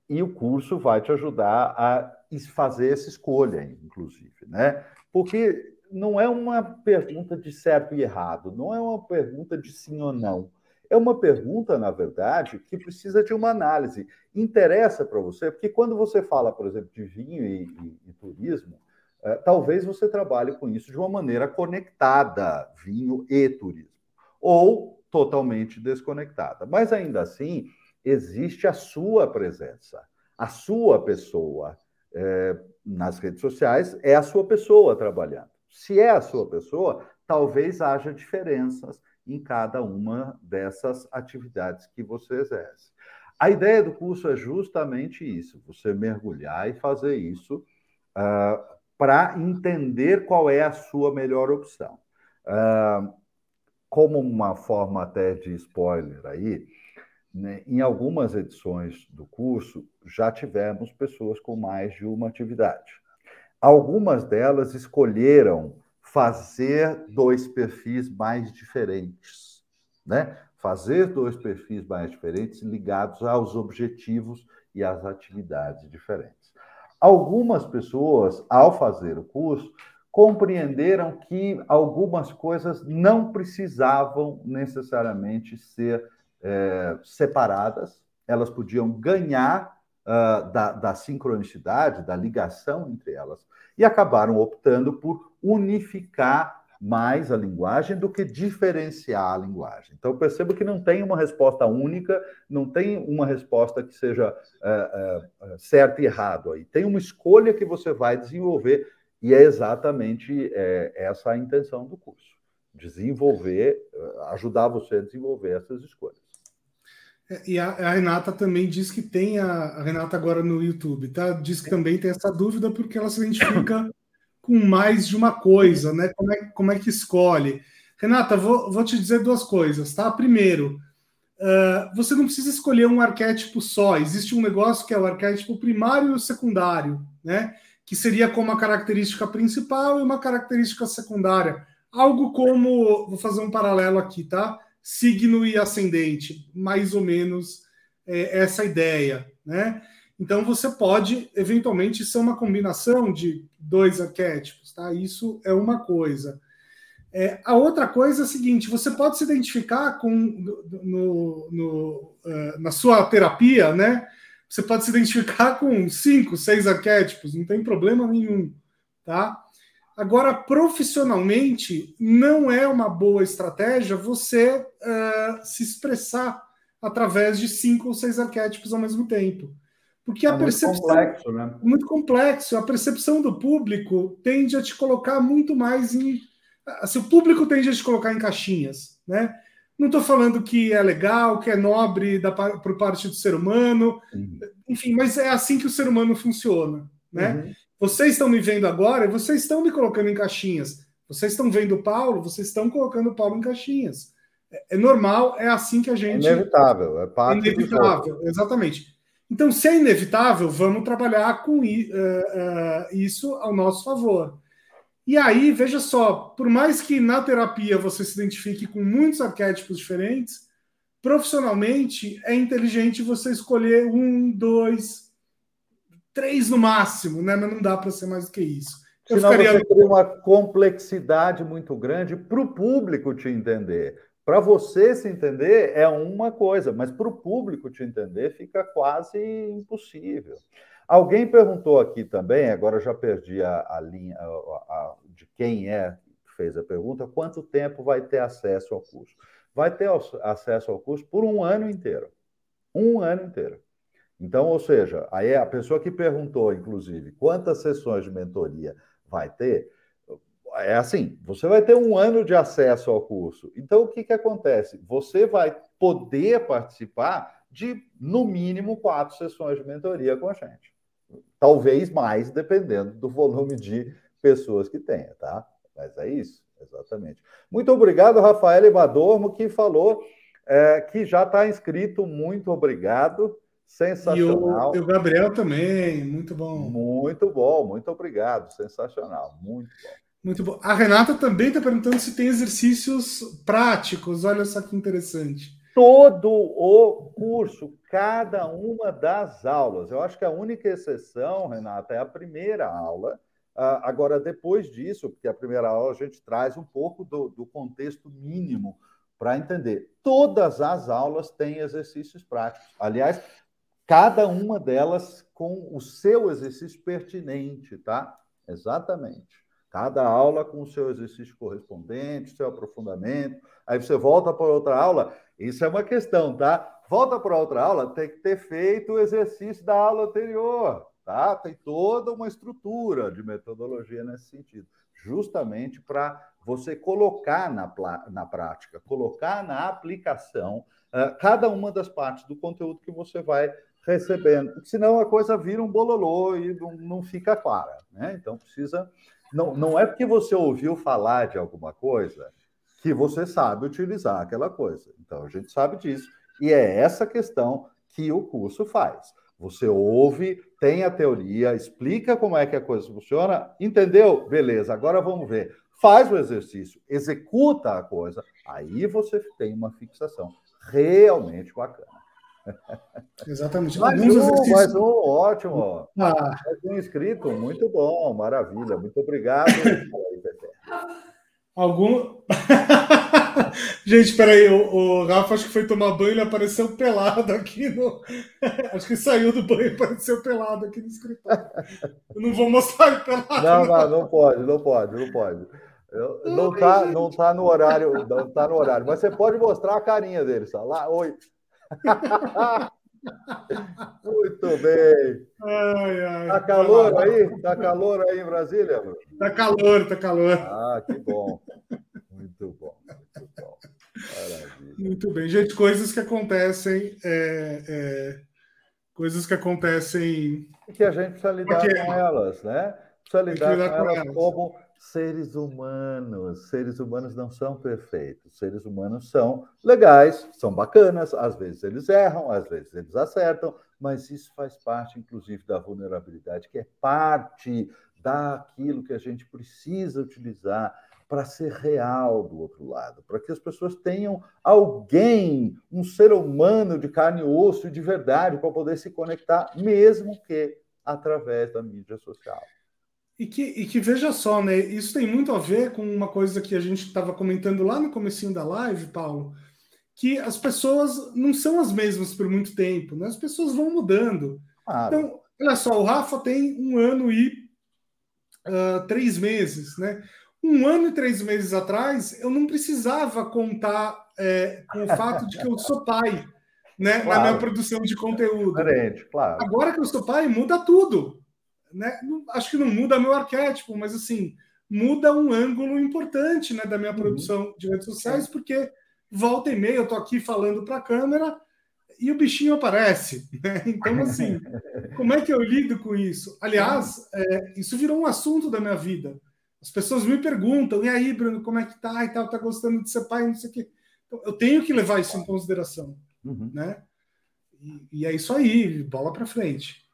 e o curso vai te ajudar a fazer essa escolha, inclusive, né? Porque não é uma pergunta de certo e errado, não é uma pergunta de sim ou não. É uma pergunta, na verdade, que precisa de uma análise. Interessa para você, porque quando você fala, por exemplo, de vinho e, e, e turismo, é, talvez você trabalhe com isso de uma maneira conectada, vinho e turismo, ou totalmente desconectada. Mas ainda assim, existe a sua presença, a sua pessoa é, nas redes sociais, é a sua pessoa trabalhando. Se é a sua pessoa, talvez haja diferenças em cada uma dessas atividades que você exerce. A ideia do curso é justamente isso: você mergulhar e fazer isso uh, ah, para entender qual é a sua melhor opção. Uh, como uma forma até de spoiler aí, né, em algumas edições do curso já tivemos pessoas com mais de uma atividade. Algumas delas escolheram fazer dois perfis mais diferentes, né? Fazer dois perfis mais diferentes ligados aos objetivos e às atividades diferentes. Algumas pessoas, ao fazer o curso, compreenderam que algumas coisas não precisavam necessariamente ser é, separadas, elas podiam ganhar uh, da, da sincronicidade, da ligação entre elas, e acabaram optando por unificar mais a linguagem do que diferenciar a linguagem. Então, percebo que não tem uma resposta única, não tem uma resposta que seja é, é, certa e errado aí. Tem uma escolha que você vai desenvolver, e é exatamente é, essa a intenção do curso: desenvolver, ajudar você a desenvolver essas escolhas. E a, a, Renata também diz que tem a, a, Renata agora no YouTube, tá? Diz que também tem essa dúvida porque ela se identifica <coughs> com mais de uma coisa, né? Como é, como é que escolhe? Renata, vou, vou te dizer duas coisas, tá? Primeiro, uh, você não precisa escolher um arquétipo só. Existe um negócio que é o arquétipo primário e o secundário, né? Que seria como uma característica principal e uma característica secundária. Algo como, vou fazer um paralelo aqui, tá? Signo e ascendente, mais ou menos é, essa ideia, né? Então você pode eventualmente ser uma combinação de dois arquétipos, tá? Isso é uma coisa. É, a outra coisa é a seguinte: você pode se identificar com no, no, uh, na sua terapia, né? Você pode se identificar com cinco, seis arquétipos, não tem problema nenhum, tá? Agora, profissionalmente, não é uma boa estratégia você uh, se expressar através de cinco ou seis arquétipos ao mesmo tempo. Porque a é percepção. Muito complexo, né? Muito complexo. A percepção do público tende a te colocar muito mais em. Assim, o público tende a te colocar em caixinhas, né? Não estou falando que é legal, que é nobre da, por parte do ser humano, uhum. enfim, mas é assim que o ser humano funciona, né? Uhum. Vocês estão me vendo agora e vocês estão me colocando em caixinhas. Vocês estão vendo o Paulo, vocês estão colocando o Paulo em caixinhas. É, é normal, é assim que a gente. É inevitável, é parte Inevitável, exatamente. Então, se é inevitável, vamos trabalhar com uh, uh, isso ao nosso favor. E aí, veja só, por mais que na terapia você se identifique com muitos arquétipos diferentes, profissionalmente é inteligente você escolher um, dois, três no máximo, né? Mas não dá para ser mais do que isso. Eu Senão ficaria... você cria uma complexidade muito grande para o público te entender. Para você se entender é uma coisa, mas para o público te entender fica quase impossível. Alguém perguntou aqui também, agora já perdi a, a linha a, a, de quem é que fez a pergunta, quanto tempo vai ter acesso ao curso? Vai ter acesso ao curso por um ano inteiro. Um ano inteiro. Então, ou seja, aí a pessoa que perguntou, inclusive, quantas sessões de mentoria vai ter, é assim: você vai ter um ano de acesso ao curso. Então, o que, que acontece? Você vai poder participar de, no mínimo, quatro sessões de mentoria com a gente. Talvez mais, dependendo do volume de pessoas que tenha, tá? Mas é isso, exatamente. Muito obrigado, Rafael Madormo, que falou é, que já está inscrito. Muito obrigado. Sensacional. E o, o, Gabriel também, muito bom. Muito bom, muito obrigado. Sensacional, muito bom. Muito bom. A Renata também está perguntando se tem exercícios práticos. Olha só que interessante. Todo o curso, cada uma das aulas. Eu acho que a única exceção, Renata, é a primeira aula. Uh, agora, depois disso, porque a primeira aula a gente traz um pouco do, do contexto mínimo para entender. Todas as aulas têm exercícios práticos. Aliás, cada uma delas com o seu exercício pertinente, tá? Exatamente. Cada aula com o seu exercício correspondente, seu aprofundamento. Aí você volta para outra aula. Isso é uma questão, tá? Volta para outra aula, tem que ter feito o exercício da aula anterior, tá? Tem toda uma estrutura de metodologia nesse sentido, justamente para você colocar na, na prática, colocar na aplicação uh, cada uma das partes do conteúdo que você vai recebendo, senão a coisa vira um bololô e não, não fica clara, né? Então precisa não, não é porque você ouviu falar de alguma coisa que você sabe utilizar aquela coisa. Então, a gente sabe disso. E é essa questão que o curso faz. Você ouve, tem a teoria, explica como é que a coisa funciona, entendeu? Beleza, agora vamos ver. Faz o exercício, executa a coisa, aí você tem uma fixação realmente bacana. Exatamente. Mais um, exercícios... mais um, ótimo. Ah. Mais um inscrito, muito bom, maravilha. Muito obrigado. <laughs> Algum. <laughs> Gente, peraí, o, o Rafa acho que foi tomar banho e apareceu pelado aqui no. <laughs> acho que saiu do banho e apareceu pelado aqui no escritório. Eu não vou mostrar ele pelado. Não, não, não pode, não pode, não pode. Eu, não, está não tá no horário, não tá no horário, mas você pode mostrar a carinha dele, só. Lá, oi. Muito bem. Ai, ai, tá calor aí? Tá calor aí em Brasília? Mano? Tá calor, tá calor. Ah, que bom. Muito bom, muito bom. Maravilha. Muito bem. Gente, coisas que acontecem. É, é, coisas que acontecem. Que a gente precisa lidar Porque... com elas, né? Precisa lidar, lidar com, com, elas, elas como seres humanos. Seres humanos não são perfeitos. Seres humanos são legais, são bacanas. Às vezes eles erram, às vezes eles acertam, mas isso faz parte, inclusive, da vulnerabilidade, que é parte daquilo que a gente precisa utilizar para ser real do outro lado, para que as pessoas tenham alguém, um ser humano de carne e osso de verdade para poder se conectar, mesmo que através da mídia social. E que, e que veja só, né? Isso tem muito a ver com uma coisa que a gente estava comentando lá no comecinho da live, Paulo, que as pessoas não são as mesmas por muito tempo, né? As pessoas vão mudando. Claro. Então, olha só, o Rafa tem um ano e uh, três meses, né? Um ano e três meses atrás, eu não precisava contar é, com o fato de que eu sou pai, né? Claro. Na minha produção de conteúdo. Diferente, claro. Agora que eu sou pai, muda tudo né, acho que não muda meu arquétipo, mas assim, muda um ângulo importante né, da minha uhum. produção de redes sociais, porque volta e meia eu tô aqui falando para a câmera e o bichinho aparece. <laughs> Né? Então, assim, <laughs> como é que eu lido com isso? Aliás, é, isso virou um assunto da minha vida. As pessoas me perguntam, e aí, Bruno, como é que tá e tal, tá gostando de ser pai, não sei o quê. Então, eu tenho que levar isso em consideração, uhum. né? E, e é isso aí, bola para frente.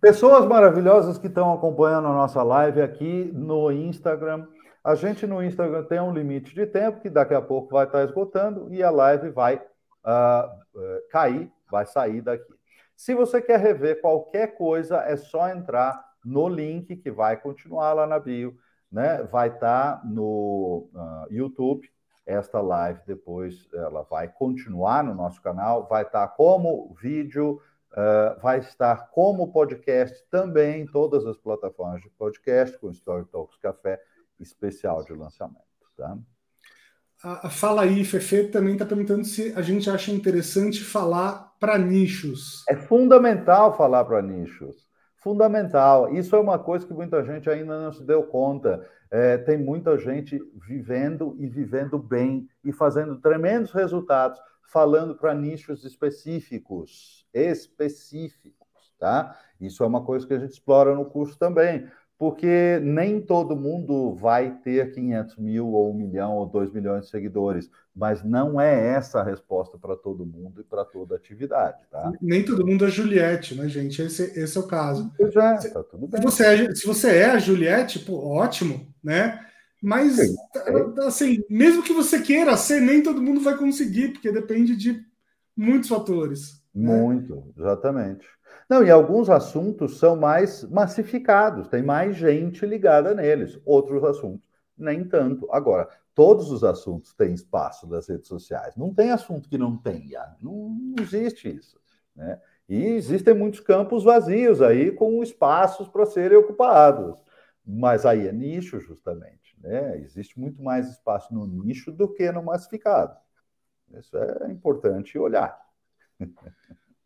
Pessoas maravilhosas que estão acompanhando a nossa live aqui no Instagram. A gente no Instagram tem um limite de tempo que daqui a pouco vai estar esgotando e a live vai uh, cair, vai sair daqui. Se você quer rever qualquer coisa, é só entrar no link que vai continuar lá na bio, né? Vai estar no uh, YouTube. Esta live depois ela vai continuar no nosso canal, vai estar como vídeo Uh, vai estar como podcast também em todas as plataformas de podcast, com Story Talks Café especial de lançamento. Tá? A Fala aí, Fefe, também está perguntando se a gente acha interessante falar para nichos. É fundamental falar para nichos. Fundamental. Isso é uma coisa que muita gente ainda não se deu conta. É, tem muita gente vivendo e vivendo bem e fazendo tremendos resultados, falando para nichos específicos específicos, tá? Isso é uma coisa que a gente explora no curso também, porque nem todo mundo vai ter 500 mil ou 1 milhão ou 2 milhões de seguidores, mas não é essa a resposta para todo mundo e para toda atividade, tá? Nem todo mundo é Juliette, né, gente? Esse, esse é o caso. Pois é, tá tudo bem. Se você é, se você é a Juliette, pô, ótimo, né? Mas, Sim, é. assim, mesmo que você queira ser, nem todo mundo vai conseguir, porque depende de muitos fatores. Né? Muito, exatamente. Não, e alguns assuntos são mais massificados, tem mais gente ligada neles. Outros assuntos, nem tanto. Agora, todos os assuntos têm espaço das redes sociais. Não tem assunto que não tenha. Não, não existe isso. Né? E existem muitos campos vazios aí com espaços para serem ocupados. Mas aí é nicho, justamente. Né? Existe muito mais espaço no nicho do que no massificado. Isso é importante olhar.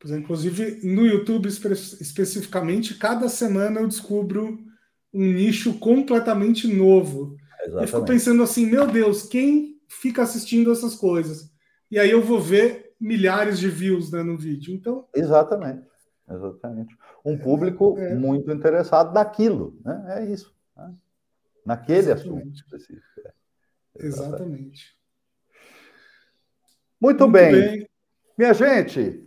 inclusive, no YouTube espe especificamente, cada semana eu descubro um nicho completamente novo. Exatamente. Eu fico pensando assim, meu Deus, quem fica assistindo essas coisas? E aí eu vou ver milhares de views né, no vídeo. Então. Exatamente. Exatamente. Um público é, é. muito interessado naquilo, né? É isso. Né? Naquele Exatamente. assunto específico. É. Exatamente. Muito, muito bem. bem. Minha gente,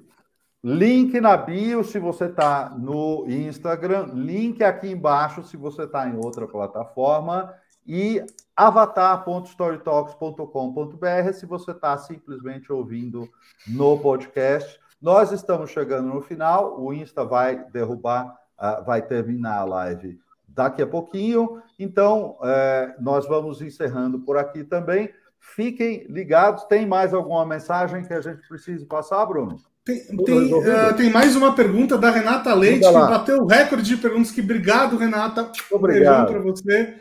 link na bio se você está no Instagram, link aqui embaixo se você está em outra plataforma e avatar.storytalks.com.br se você está simplesmente ouvindo no podcast. Nós estamos chegando no final, o Insta vai derrubar, uh, vai terminar a live daqui a pouquinho, então uh, nós vamos encerrando por aqui também. Fiquem ligados. Tem mais alguma mensagem que a gente precise passar, Bruno? Tem, tem, uh, tem, mais uma pergunta da Renata Leite, que bateu o recorde de perguntas. Que obrigado, Renata. Obrigado para você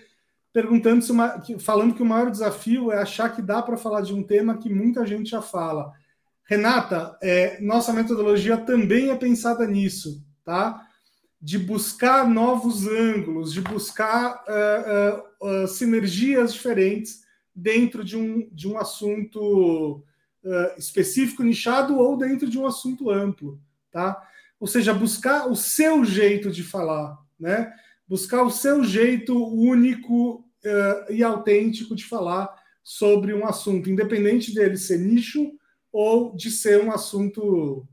perguntando se uma, falando que o maior desafio é achar que dá para falar de um tema que muita gente já fala. Renata, é, nossa metodologia também é pensada nisso, tá? De buscar novos ângulos, de buscar uh, uh, uh, sinergias diferentes dentro de um, de um assunto específico, nichado ou dentro de um assunto amplo, tá? Ou seja, buscar o seu jeito de falar, né? buscar o seu jeito único uh, e autêntico de falar sobre um assunto, independente dele ser nicho ou de ser um assunto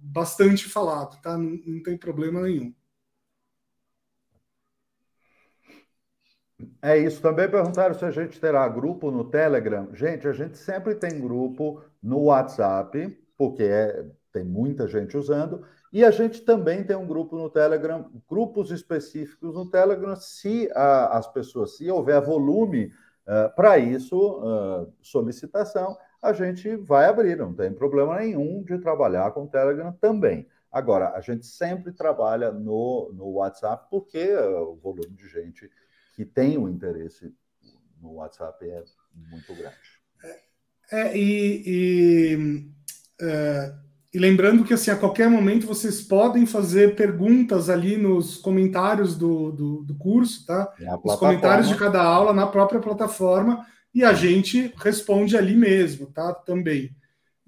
bastante falado, tá? Não, não tem problema nenhum. É isso. Também perguntaram se a gente terá grupo no Telegram. Gente, a gente sempre tem grupo no WhatsApp, porque é, tem muita gente usando, e a gente também tem um grupo no Telegram, grupos específicos no Telegram, se a, as pessoas, se houver volume uh, para isso, uh, solicitação, a gente vai abrir, não tem problema nenhum de trabalhar com o Telegram também. Agora, a gente sempre trabalha no, no WhatsApp, porque uh, o volume de gente que tem o interesse no WhatsApp é muito grande. É, e, e é, e lembrando que assim, a qualquer momento vocês podem fazer perguntas ali nos comentários do, do, do curso, tá? Os comentários de cada aula na própria plataforma e a gente responde ali mesmo, tá? Também.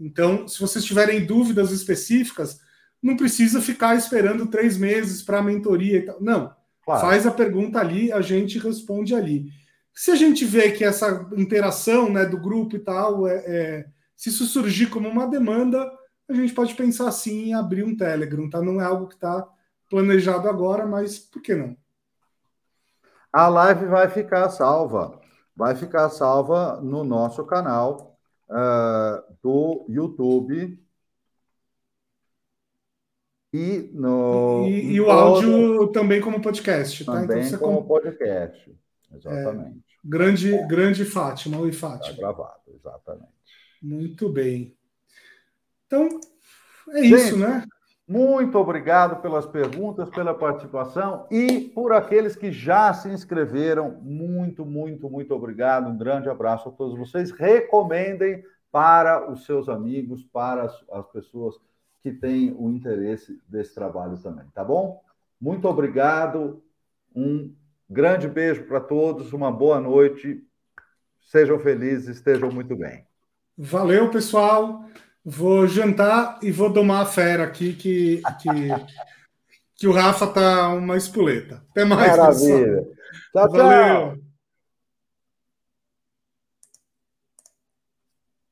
Então, se vocês tiverem dúvidas específicas, não precisa ficar esperando três meses para a mentoria e tal. Não. Claro. Faz a pergunta ali, a gente responde ali. Se a gente vê que essa interação né, do grupo e tal, é, é se isso surgir como uma demanda, a gente pode pensar sim em abrir um Telegram, tá? Não é algo que está planejado agora, mas por que não? A live vai ficar salva. Vai ficar salva no nosso canal uh, do YouTube. E, no, e, e o áudio também como podcast, tá? Também então, como podcast, exatamente. É, grande, grande Fátima, oi Fátima. Está gravado, exatamente. Muito bem. Então, é Gente, isso, né? Muito obrigado pelas perguntas, pela participação e por aqueles que já se inscreveram. Muito, muito, muito obrigado. Um grande abraço a todos vocês. Recomendem para os seus amigos, para as, as pessoas que têm o interesse desse trabalho também, tá bom? Muito obrigado. Um grande beijo para todos. Uma boa noite. Sejam felizes, estejam muito bem. Valeu, pessoal. Vou jantar e vou domar a fera aqui, que, que, que o Rafa tá uma espoleta. Até mais, Maravilha. Pessoal. Tchau, Valeu. tchau.